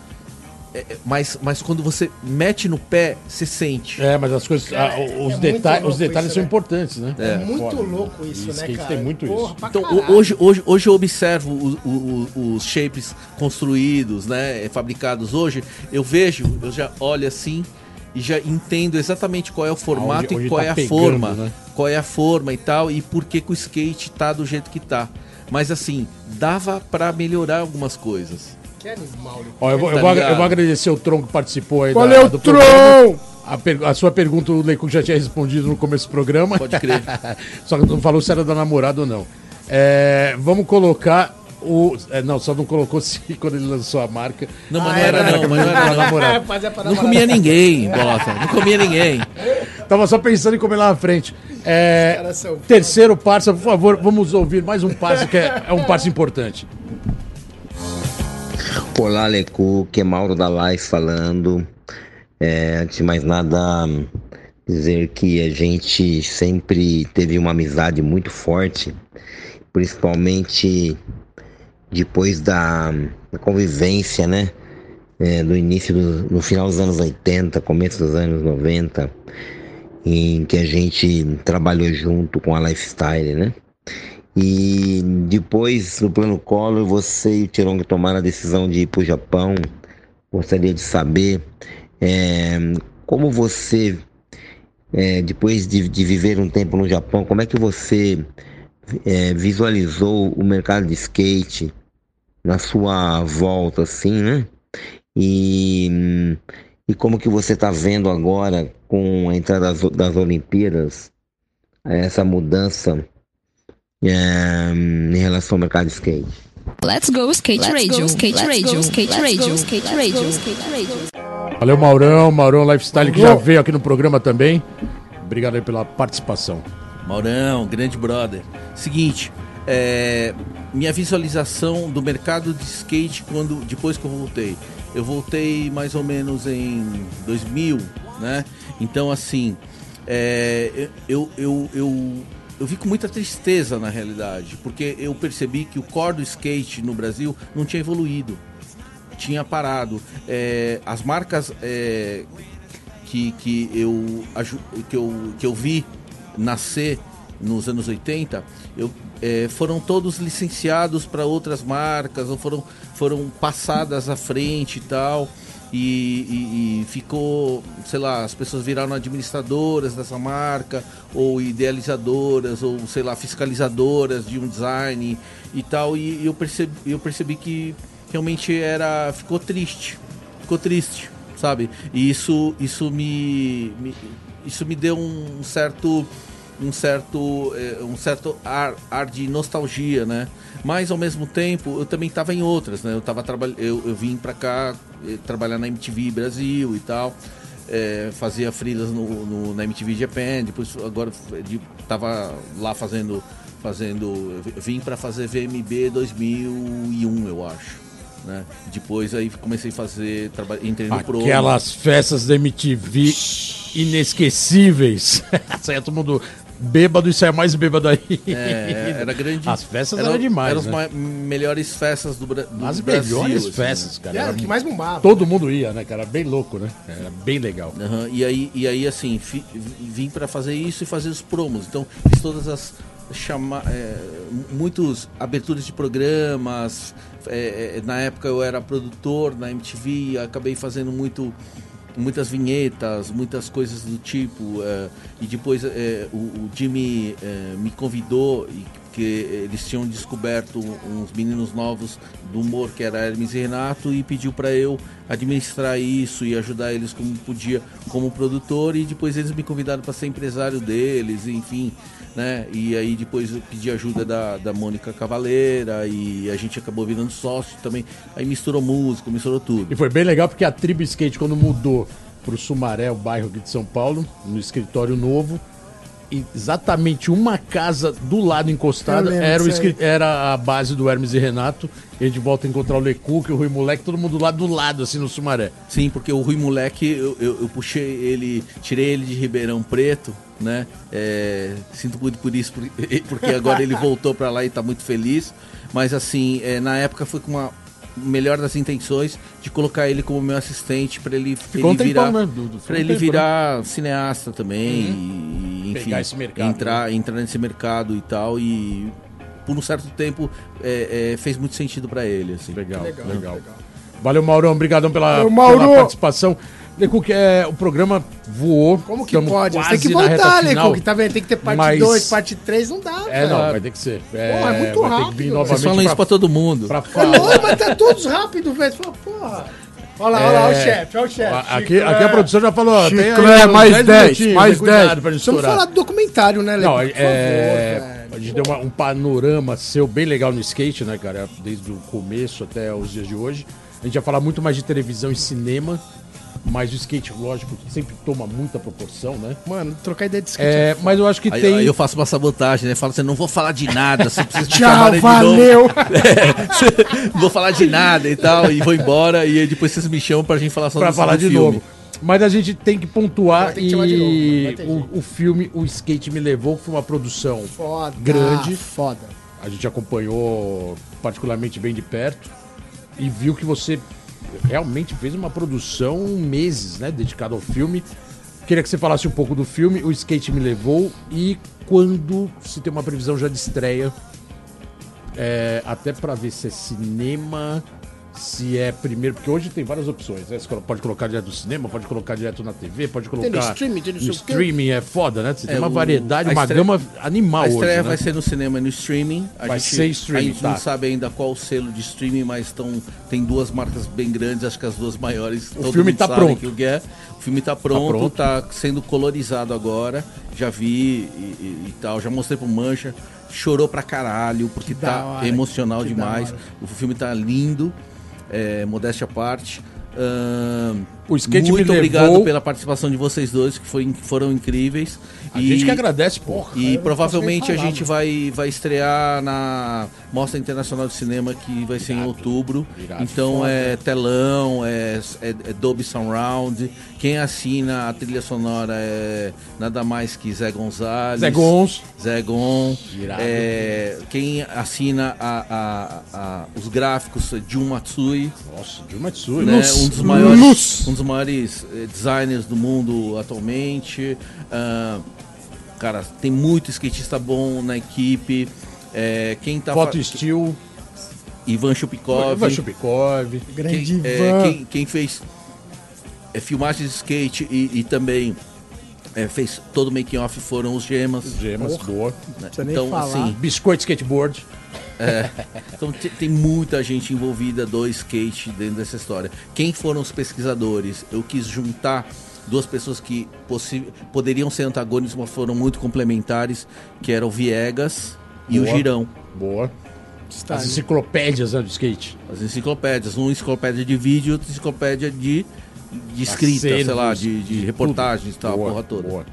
É, é, mas, mas quando você mete no pé, você sente. É, mas as coisas. Cara, ah, é os, louco os detalhes isso, são né? importantes, né? É muito foda. louco isso, E né, skate cara? tem muito Porra, isso. Então, caralho. hoje, hoje, hoje eu observo o- o- o- os shapes construídos, né, fabricados hoje, eu vejo, eu já olho assim e já entendo exatamente qual é o formato Aonde- onde e qual tá é a pegando, forma, né? qual é a forma e tal, e por que, que o skate tá do jeito que tá. Mas assim, dava pra melhorar algumas coisas. Que animal, né? Ó, eu, vou, eu Tá vou- ligado? eu vou agradecer o Tron que participou aí da- Valeu, do Tron! programa. A, per- a sua pergunta o Leico já tinha respondido no começo do programa. Pode crer. só que não falou se era da namorada ou não. É, vamos colocar o. é, não, só não colocou se quando ele lançou a marca. Não, mas Ah, não era era- não, mas não era namorada. Fazia pra Não comia ninguém, Bota. Não comia ninguém. Tava só pensando em comer lá na frente. É, terceiro parça, por favor, vamos ouvir mais um parça que é, é um parça importante. Olá, Lecu, que é Mauro da Live falando. É, antes de mais nada, dizer que a gente sempre teve uma amizade muito forte, principalmente depois da, da convivência, né? É, do início, do, no final dos anos 80, começo dos anos 90, em que a gente trabalhou junto com a Lifestyle, né? E depois do plano Collor, você e o Tirong tomaram a decisão de ir para o Japão. Gostaria de saber é, como você, é, depois de, de viver um tempo no Japão, como é que você é, visualizou o mercado de skate na sua volta, assim, né? E, e como que você está vendo agora com a entrada das, das Olimpíadas essa mudança é, em relação ao mercado de skate? Let's go skate radio, skate radio, skate radio, skate radio, skate radio. Valeu, Maurão, Maurão Lifestyle, que já veio aqui no programa também. Obrigado aí pela participação. Maurão, grande brother. Seguinte, é, minha visualização do mercado de skate quando depois que eu voltei. Eu voltei mais ou menos em 2000, né? Então assim, é, eu, eu, eu, eu vi com muita tristeza na realidade, porque eu percebi que o core do skate no Brasil não tinha evoluído, tinha parado. É, as marcas é, que, que, eu, que, eu, que eu vi nascer nos anos 80, eu, é, foram todos licenciados para outras marcas, ou foram, foram passadas à frente e tal. E, e- e ficou, sei lá, as pessoas viraram administradoras dessa marca, ou idealizadoras, ou sei lá, fiscalizadoras de um design e tal. E eu percebi, eu percebi que realmente era. ficou triste. Ficou triste, sabe? E isso, isso me, me- isso me deu um certo um certo eh, um certo ar, ar de nostalgia, né? Mas ao mesmo tempo eu também estava em outras, né? Eu tava traba- eu, eu vim para cá eh, trabalhar na MTV Brasil e tal. eh, fazia freelas no, no- na MTV Japan, depois agora de, tava lá fazendo fazendo eu vim para fazer VMB 2001, eu acho, né? Depois aí comecei a fazer traba- entrei no Pro. Aquelas festas da MTV inesquecíveis. Todo mundo bêbado e saia mais bêbado aí. É, era grande. As festas eram, eram demais, Eram as né? ma- melhores festas do, Bra do As Brasil. melhores assim, festas, cara. Era Era o que mais bombava. Todo mundo ia, né, cara? Bem louco, né? Era bem legal. né? Aham, E, aí, e aí, assim, fi- vim para fazer isso e fazer os promos. Então, fiz todas as. Chama, é, muitos aberturas de programas. é, é, na época eu era produtor na MTV, acabei fazendo muito muitas vinhetas, muitas coisas do tipo. é, e depois é, o, o Jimmy é, me convidou, e porque eles tinham descoberto uns meninos novos do humor que era Hermes e Renato e pediu para eu administrar isso e ajudar eles como podia como produtor e depois eles me convidaram para ser empresário deles, enfim, né? E aí depois eu pedi ajuda da, da Mônica Cavaleira e a gente acabou virando sócio também. Aí misturou música, misturou tudo. E foi bem legal porque a Tribo Skate, quando mudou pro Sumaré, o bairro aqui de São Paulo, no escritório novo, exatamente uma casa do lado encostada era, o era a base do Hermes e Renato. E a gente volta a encontrar o Lecuque, o Rui Moleque, todo mundo lá do lado, assim, no Sumaré. Sim, porque o Rui Moleque, eu, eu, eu puxei ele, tirei ele de Ribeirão Preto, né? É, sinto muito por isso, porque agora ele voltou para lá e tá muito feliz. Mas assim, é, na época foi com uma melhor das intenções de colocar ele como meu assistente para ele, Ficou ele um virar né, para ele tempo, né? virar cineasta também e, enfim Pegar esse mercado, né? entrar entrar nesse mercado e tal e por um certo tempo é, é, fez muito sentido para ele assim. Legal, legal. Valeu, Maurão. Obrigadão pela, Valeu, Mauro. pela participação. Lecuque, é, o programa voou. Como que Estamos pode? Você tem que voltar, final. Leco, que tá vendo? Tem que ter parte Mas- 2, parte 3, não dá, É, velho. não, vai ter que ser. É, Pô, é muito vai ter que rápido. vir Vocês falam isso pra, para todo mundo. pra É falar. louco, mas tá todos rápido, velho. Você fala, porra. Olha lá, olha lá, o chefe, olha o chefe. Aqui, aqui a produção já falou, ó, tem aí mais 10 10, minutinhos, mais tem cuidado 10. pra gente Vamos falar do documentário, né, Leco? Não, Por é, favor, a gente deu uma- um panorama seu bem legal no skate, né, cara? Desde o começo até os dias de hoje. A gente vai falar muito mais de televisão e cinema, mas o skate, lógico, sempre toma muita proporção, né? Mano, trocar ideia de skate. É, mas eu acho que Aí, tem. aí eu faço uma sabotagem, né? Falo assim, não vou falar de nada, você precisa me Tchau, valeu. novo. É, não vou falar de nada e tal, e vou embora, e aí depois vocês me chamam pra gente falar só Pra falar de filme. novo. Mas a gente tem que pontuar ter que chamar de novo, e ter o, o filme O Skate Me Levou foi uma produção Foda. grande. Foda. a gente acompanhou particularmente bem de perto e viu que você realmente fez uma produção meses, né, dedicada ao filme. Queria que você falasse um pouco do filme, O Skate Me Levou e quando se tem uma previsão já de estreia, é, até pra ver se é cinema, se é primeiro, porque hoje tem várias opções, né? Você pode colocar direto no cinema, pode colocar direto na TV, pode colocar no streaming, tem no o streaming, é foda, né? Você tem É, uma o- variedade, a uma estreia- gama animal A hoje, estreia né? vai ser no cinema e no streaming. A Vai gente, ser streaming, A gente tá. não sabe ainda qual o selo de streaming, mas tão, tem duas marcas bem grandes, acho que as duas maiores. todo filme tá pronto. que o que é. O filme tá pronto, pronto. tá, sendo colorizado agora. Já vi e, e- e tal, já mostrei pro Mancha. Chorou pra caralho, porque da tá hora, emocional que demais. O filme tá lindo, é, modéstia à parte. Ahn, O skate muito me obrigado levou- pela participação de vocês dois, que, foi, foram incríveis. A gente que agradece, porra. E provavelmente a gente vai, vai estrear na Mostra Internacional de Cinema, que vai ser em outubro. irado, então foda. é telão, é, é, é Dolby Surround. Quem assina a trilha sonora é nada mais que Zé Gonzalez. Zé Gons. Zé Gon. Irado. É, quem assina a, a- a- os gráficos é Jun Matsui Nossa, Dilma Tsui. né? Um dos maiores, Luz. um dos maiores eh, designers do mundo atualmente. Ah, cara, tem muito skatista bom na equipe. É, quem tá Foto fa- Steel. Ivan Chupikov. Ivan Chupikov. Grande quem, é, Ivan. quem, quem fez é, filmagens de skate e, e também é, fez todo o making off foram os Gemas. Gemas, boa. né? Então, falar. assim, Biscoito Skateboard. Então te- tem muita gente envolvida do skate dentro dessa história. Quem foram os pesquisadores? Eu quis juntar duas pessoas que poderiam ser antagônicos, mas foram muito complementares, que eram o Viegas e o Boa. Girão. Boa. As enciclopédias né, do skate. As enciclopédias, uma enciclopédia de vídeo, outra enciclopédia de, de escrita, sei lá, Acervos, de, de de reportagens e tal, a Boa, porra toda. boa.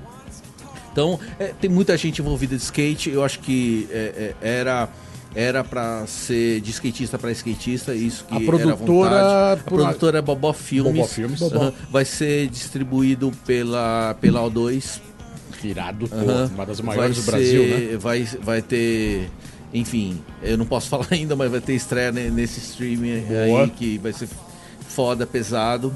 Então, é, tem muita gente envolvida de skate. Eu acho que é, é, era era para ser de skatista para skatista, isso que A era produtora, vontade. A produtora é Bobó Filmes. Bobó Filmes. Vai ser distribuído pela pela O2. Irado, pô, Aham. uma das maiores vai do Brasil, ser- né? Vai, vai ter. Enfim, eu não posso falar ainda, mas vai ter estreia ne- nesse streaming Boa. aí que vai ser foda, pesado.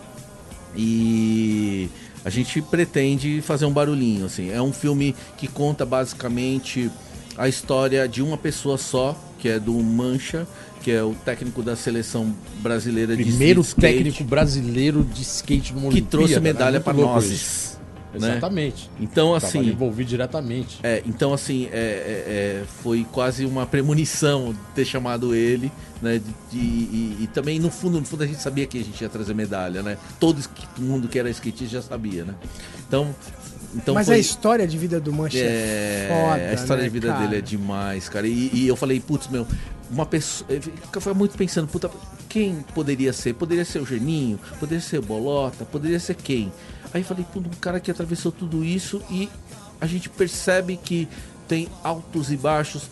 E a gente pretende fazer um barulhinho, assim. É um filme que conta basicamente a história de uma pessoa só, que é do Mancha, que é o técnico da seleção brasileira Primeiro de skate, técnico brasileiro de skate numa que Olimpíada, trouxe né? medalha para nós. né? Exatamente. Então, Tava assim, envolvido diretamente. É, então assim, é, é, é, foi quase uma premonição ter chamado ele, né? de- de- e, e também no fundo, no fundo a gente sabia que a gente ia trazer medalha, né? Todo mundo que era skatista já sabia, né? Então, então Mas foi, a história de vida do Mancha é, é, foda, a história né, de vida cara? dele é demais, cara. E, e eu falei, putz, meu, uma pessoa. Eu foi muito pensando, puta, quem poderia ser? Poderia ser o Geninho, poderia ser o Bolota, poderia ser quem? Aí eu falei, puta, um cara que atravessou tudo isso e a gente percebe que tem altos e baixos.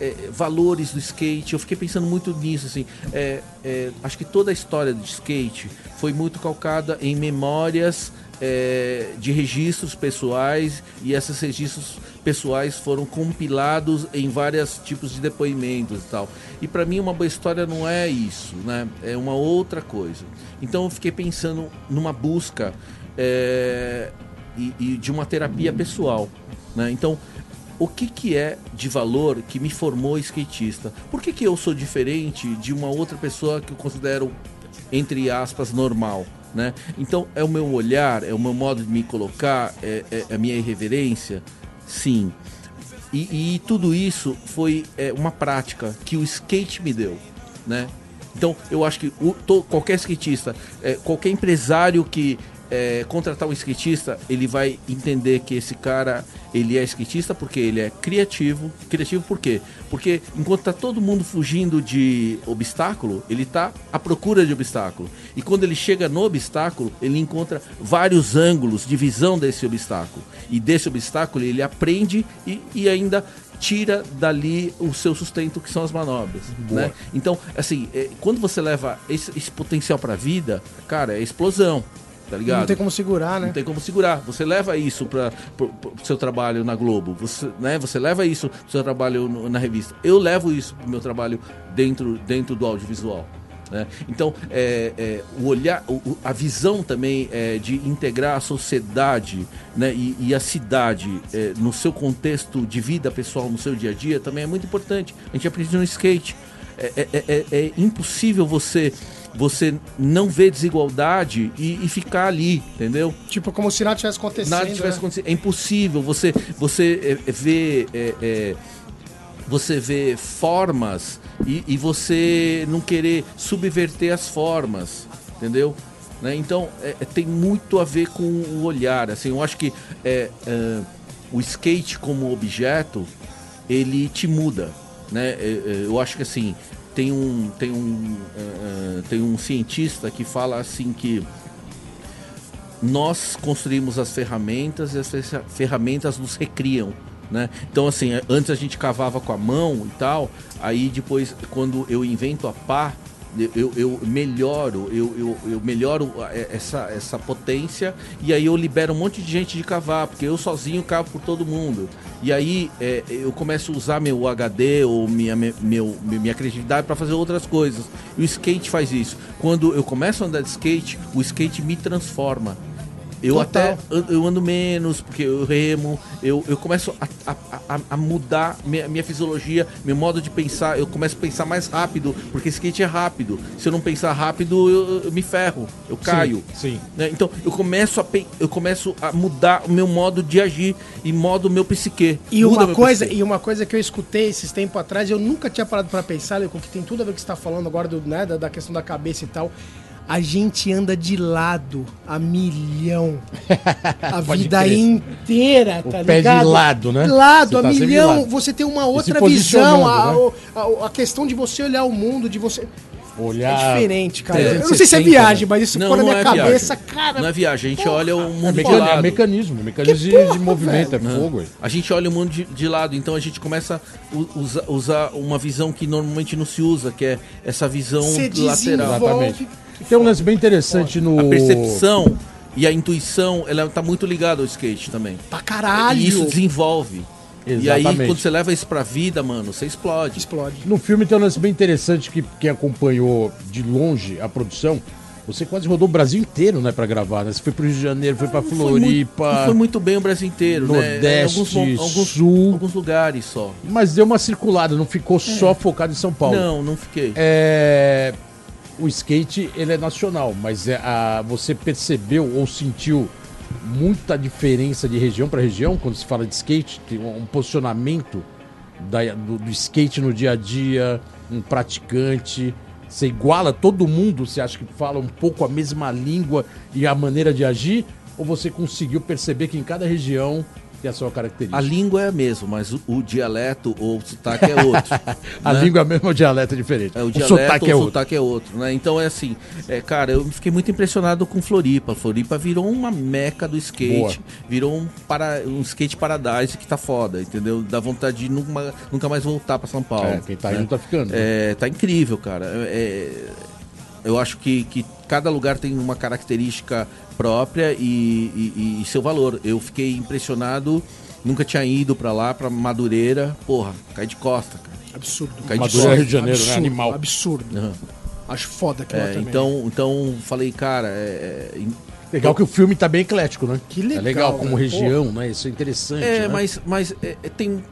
é, valores do skate, eu fiquei pensando muito nisso, assim, é, é, acho que toda a história do skate foi muito calcada em memórias é, de registros pessoais e esses registros pessoais foram compilados em vários tipos de depoimentos e tal. E para mim uma boa história não é isso, né? É uma outra coisa. Então eu fiquei pensando numa busca é, e, e de uma terapia pessoal, né? Então o que, que é de valor que me formou skatista? Por que, que eu sou diferente de uma outra pessoa que eu considero, entre aspas, normal? Né? Então, é o meu olhar, é o meu modo de me colocar, é, é a minha irreverência? Sim. E, e tudo isso foi é, uma prática que o skate me deu. Né? Então, eu acho que o- to- qualquer skatista, é, qualquer empresário que é, contratar um skatista, ele vai entender que esse cara ele é skatista porque ele é criativo. Criativo por quê? Porque enquanto tá todo mundo fugindo de obstáculo, ele tá à procura de obstáculo. E quando ele chega no obstáculo, ele encontra vários ângulos de visão desse obstáculo. E desse obstáculo ele aprende e, e ainda tira dali o seu sustento que são as manobras, né? Então, assim, é, quando você leva esse, esse potencial para a vida, cara, é explosão, tá ligado? Não tem como segurar, né? Não tem como segurar. Você leva isso para o seu trabalho na Globo, você, né? Você leva isso pro seu trabalho no- na revista. Eu levo isso pro meu trabalho dentro, dentro do audiovisual. Né? Então, é, é, o olhar, o- o- a visão também é, de integrar a sociedade né, e, e a cidade é, no seu contexto de vida pessoal, no seu dia a dia, também é muito importante. A gente aprende no skate. É, é- é- é impossível você você não ver desigualdade e, e ficar ali, entendeu? Tipo, como se nada tivesse acontecendo. Nada tivesse né? acontecido. É impossível você, você é, é, ver. é, é, você vê formas e, e você não querer subverter as formas, entendeu? Né? Então é, é, tem muito a ver com o olhar. Assim, eu acho que é, é, o skate como objeto ele te muda, né? Eu acho que assim tem um tem um é, tem um cientista que fala assim que nós construímos as ferramentas e as fe- ferramentas nos recriam. Né? Então, assim, antes a gente cavava com a mão e tal, aí depois, quando eu invento a pá, eu, eu- melhoro, eu, eu, eu melhoro eh, essa, essa potência e aí eu libero um monte de gente de cavar, porque eu sozinho cavo por todo mundo. E aí eh, eu começo a usar meu HD ou minha, me- meu, minha criatividade para fazer outras coisas. E o skate faz isso. Quando eu começo a andar de skate, o skate me transforma. Eu Total. até an- eu ando menos, porque eu remo, eu, eu começo a, a, a- mudar minha, minha fisiologia, meu modo de pensar, eu começo a pensar mais rápido, porque skate é rápido. Se eu não pensar rápido, eu, eu me ferro, eu caio. Sim. né? Então eu começo, a, eu começo a mudar o meu modo de agir e modo meu psique. E Muda uma, meu coisa, psique. e uma coisa que eu escutei esses tempos atrás, eu nunca tinha parado pra pensar, Leo, com que tem tudo a ver com o que você tá falando agora do, né, da, da questão da cabeça e tal. A gente anda de lado a milhão. A vida crer. inteira, O tá pé de ligado? lado, né? Lado, Você a tá de milhão. lado. Você tem uma outra visão. A, né? a- a questão de você olhar o mundo, de você. Olhar. É diferente, cara. É, eu não sei se é 60, viagem, né? mas isso Não, ficou na não minha é cabeça, viagem. cara. Não é viagem, a gente porra. olha o É, mundo de mecani- é lado. mecanismo, mecanismo de- porra, de movimento, é Não. fogo. ué. A gente olha o mundo de, de lado, então a gente começa a usa- usar uma visão que normalmente não se usa, que é essa visão lateral. Exatamente. Tem um lance bem interessante no. A percepção e a intuição, ela tá muito ligada ao skate também. Pra caralho. E isso desenvolve. E aí, Exatamente. quando você leva isso pra vida, mano, você explode. Explode. No filme tem um lance bem interessante que quem acompanhou de longe a produção. Você quase rodou o Brasil inteiro, né, pra gravar, né? Você foi pro Rio de Janeiro, foi pra Não foi muito- Floripa. Não foi muito bem o Brasil inteiro, Nordeste, né? Em alguns, alguns, Sul. alguns lugares só. Mas deu uma circulada, não ficou só focado em São Paulo. Não, não fiquei. É, o skate ele é nacional, mas é a, você percebeu ou sentiu muita diferença de região para região quando se fala de skate? Tem um posicionamento da, do, do, skate no dia a dia, um praticante? Você iguala todo mundo? Você acha que fala um pouco a mesma língua e a maneira de agir? Ou você conseguiu perceber que em cada região tem a sua característica? A língua é a mesma, mas o, o dialeto ou o sotaque é outro. a né? língua é a mesma, o dialeto é diferente. É, o, o dialeto sotaque, é o sotaque é outro. Né? Então é assim, é, cara, eu fiquei muito impressionado com Floripa. Floripa virou uma meca do skate, Boa. virou um, para, um skate paradise que tá foda, entendeu? Dá vontade de nunca, nunca mais voltar para São Paulo. É, quem tá né? indo tá ficando. Né? É, tá incrível, cara. É, eu acho que, que cada lugar tem uma característica própria e, e, e seu valor. Eu fiquei impressionado, nunca tinha ido para lá, para Madureira. Porra, cai de costa, cara. Absurdo. Cai Madureira, de Rio de Janeiro, absurdo, né? Animal. Absurdo. Uhum. Acho foda aquilo é, também. Então, então falei, cara, é, é Legal que o filme tá bem eclético, né? Que legal. É legal como região, né? Isso é interessante. É, né? mas, mas é, é tem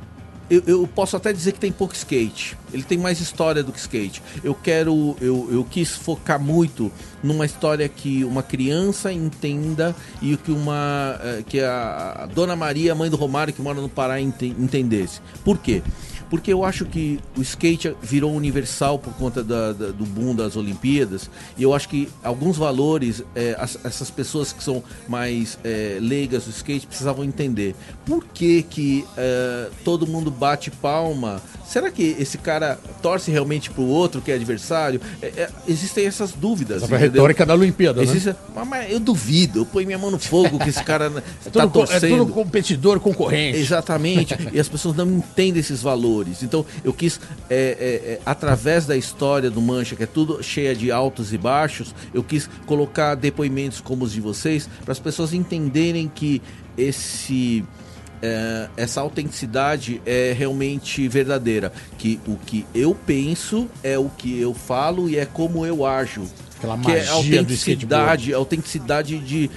eu, eu, posso até dizer que tem pouco skate. Ele tem mais história do que skate. Eu quero. Eu, eu quis focar muito numa história que uma criança entenda e que uma. Eh, que a, Dona Maria, mãe do Romário, que mora no Pará, entendesse. Por quê? Porque eu acho que o skate virou universal por conta da, da, do boom das Olimpíadas. E eu acho que alguns valores é, as, essas pessoas que são mais é, leigas do skate precisavam entender. Por que que é, todo mundo bate palma? Será que esse cara torce realmente pro outro que é adversário? Existem essas dúvidas essa retórica da Olimpíada né? Existe, né? mas eu duvido eu ponho minha mão no fogo que esse cara está é torcendo é tudo competidor concorrente. Exatamente. E as pessoas não entendem esses valores valores. Então eu quis, é, é, é, através da história do Mancha, que é tudo cheia de altos e baixos, eu quis colocar depoimentos como os de vocês, para as pessoas entenderem que esse. É, essa autenticidade é realmente verdadeira. Que o que eu penso é o que eu falo e é como eu ajo. Aquela que é autenticidade, autenticidade de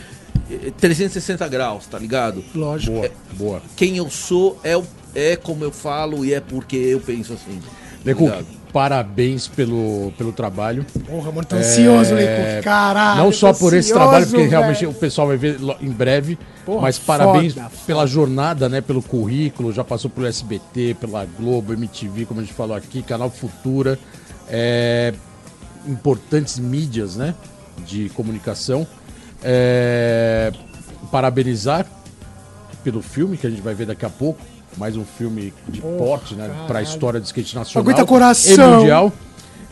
360 eh, graus, tá ligado? Lógico. Boa, boa. Quem eu sou é o é como eu falo e é porque eu penso assim. Lecu, parabéns pelo, pelo trabalho. Porra, mano, tô ansioso, é... Lecu, caralho. Não só por esse trabalho, porque realmente o pessoal vai ver em breve, Porra, mas parabéns foda, pela foda. jornada, né, pelo currículo, já passou pelo SBT, pela Globo, MTV, como a gente falou aqui, Canal Futura, é... importantes mídias, né, de comunicação. É... Parabenizar pelo filme que a gente vai ver daqui a pouco mais um filme de oh, porte, né? Para a história do skate nacional Aguenta coração. e mundial.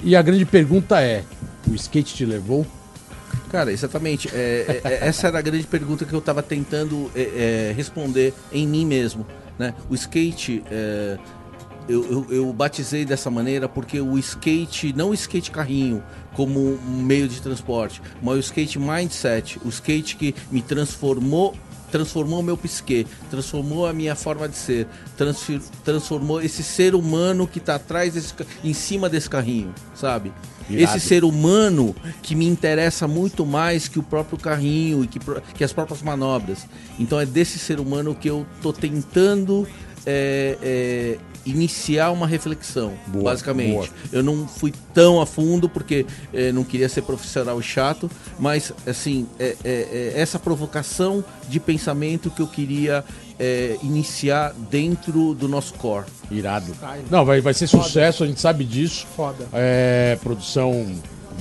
E a grande pergunta é: o skate te levou? Cara, exatamente. É, é, é essa era a grande pergunta que eu estava tentando é, é, responder em mim mesmo. Né? O skate, é, eu, eu, eu, batizei dessa maneira porque o skate, não o skate carrinho como meio de transporte, mas o skate mindset, o skate que me transformou transformou o meu psique, transformou a minha forma de ser, transformou esse ser humano que está atrás desse, em cima desse carrinho, sabe? Esse ser humano que me interessa muito mais que o próprio carrinho e que, que as próprias manobras. Então é desse ser humano que eu tô tentando é, é, iniciar uma reflexão, boa, basicamente. Boa. Eu não fui tão a fundo porque é, não queria ser profissional chato, mas assim é, é, é essa provocação de pensamento que eu queria é, iniciar dentro do nosso core. Irado. Não, vai, vai ser Foda. sucesso, a gente sabe disso. Foda. É, produção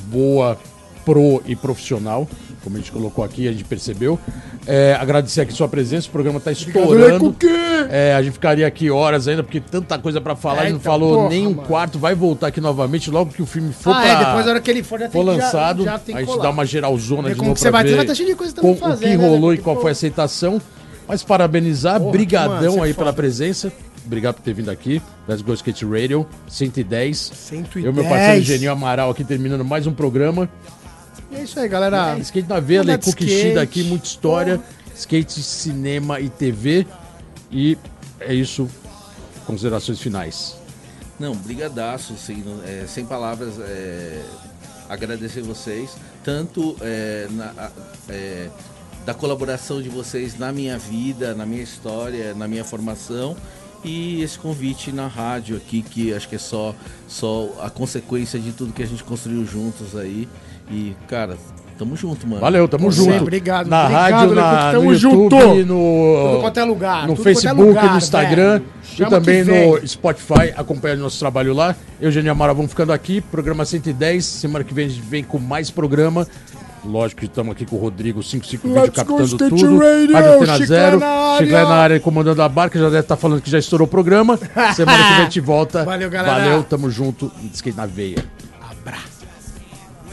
boa, pro e profissional, como a gente colocou aqui, a gente percebeu. É, agradecer aqui sua presença, o programa está estourando. É, a gente ficaria aqui horas ainda, porque tanta coisa para falar, é, a gente não então, falou porra, nem um mano. quarto, vai voltar aqui novamente logo que o filme for ah, pra, é, depois hora que ele for, já for lançado, já, já a gente dá uma geralzona de novo você vai, ver vai cheio de coisa com, fazer, o que né, rolou né? e qual foi a aceitação. Mas parabenizar, porra, brigadão mano, aí pela presença. Obrigado por ter vindo aqui. Let's Go Skate Radio 110. 110. Eu, meu parceiro Genil Amaral aqui terminando mais um programa. E é isso aí, galera. É, skate na veia, Leicu Kishida aqui, muita história. Skate, cinema e TV. E é isso. Considerações finais. Não, brigadaço, assim, é, sem palavras, é, agradecer vocês, tanto é, na, é, da colaboração de vocês na minha vida, na minha história, na minha formação, e esse convite na rádio aqui, que acho que é só, só a consequência de tudo que a gente construiu juntos aí. E, cara, Tamo junto, mano. Valeu, tamo Você, junto. obrigado, Na obrigado, rádio, na, Lecoq, no tamo YouTube, junto. no, Tudo quanto é lugar, no é Facebook, lugar, no Instagram e também no Spotify. Acompanha nosso trabalho lá. Eugênio Amara, vamos ficando aqui. Programa 110. Semana que vem a gente vem com mais programa. Lógico que estamos aqui com o Rodrigo 55 Vídeo Let's go, captando State tudo. Rádio Antena Zero. na área. Chiclé na área comandando a barca. Já deve estar falando que já estourou o programa. Semana que vem a gente volta. Valeu, galera. Valeu, tamo junto. Skate na veia.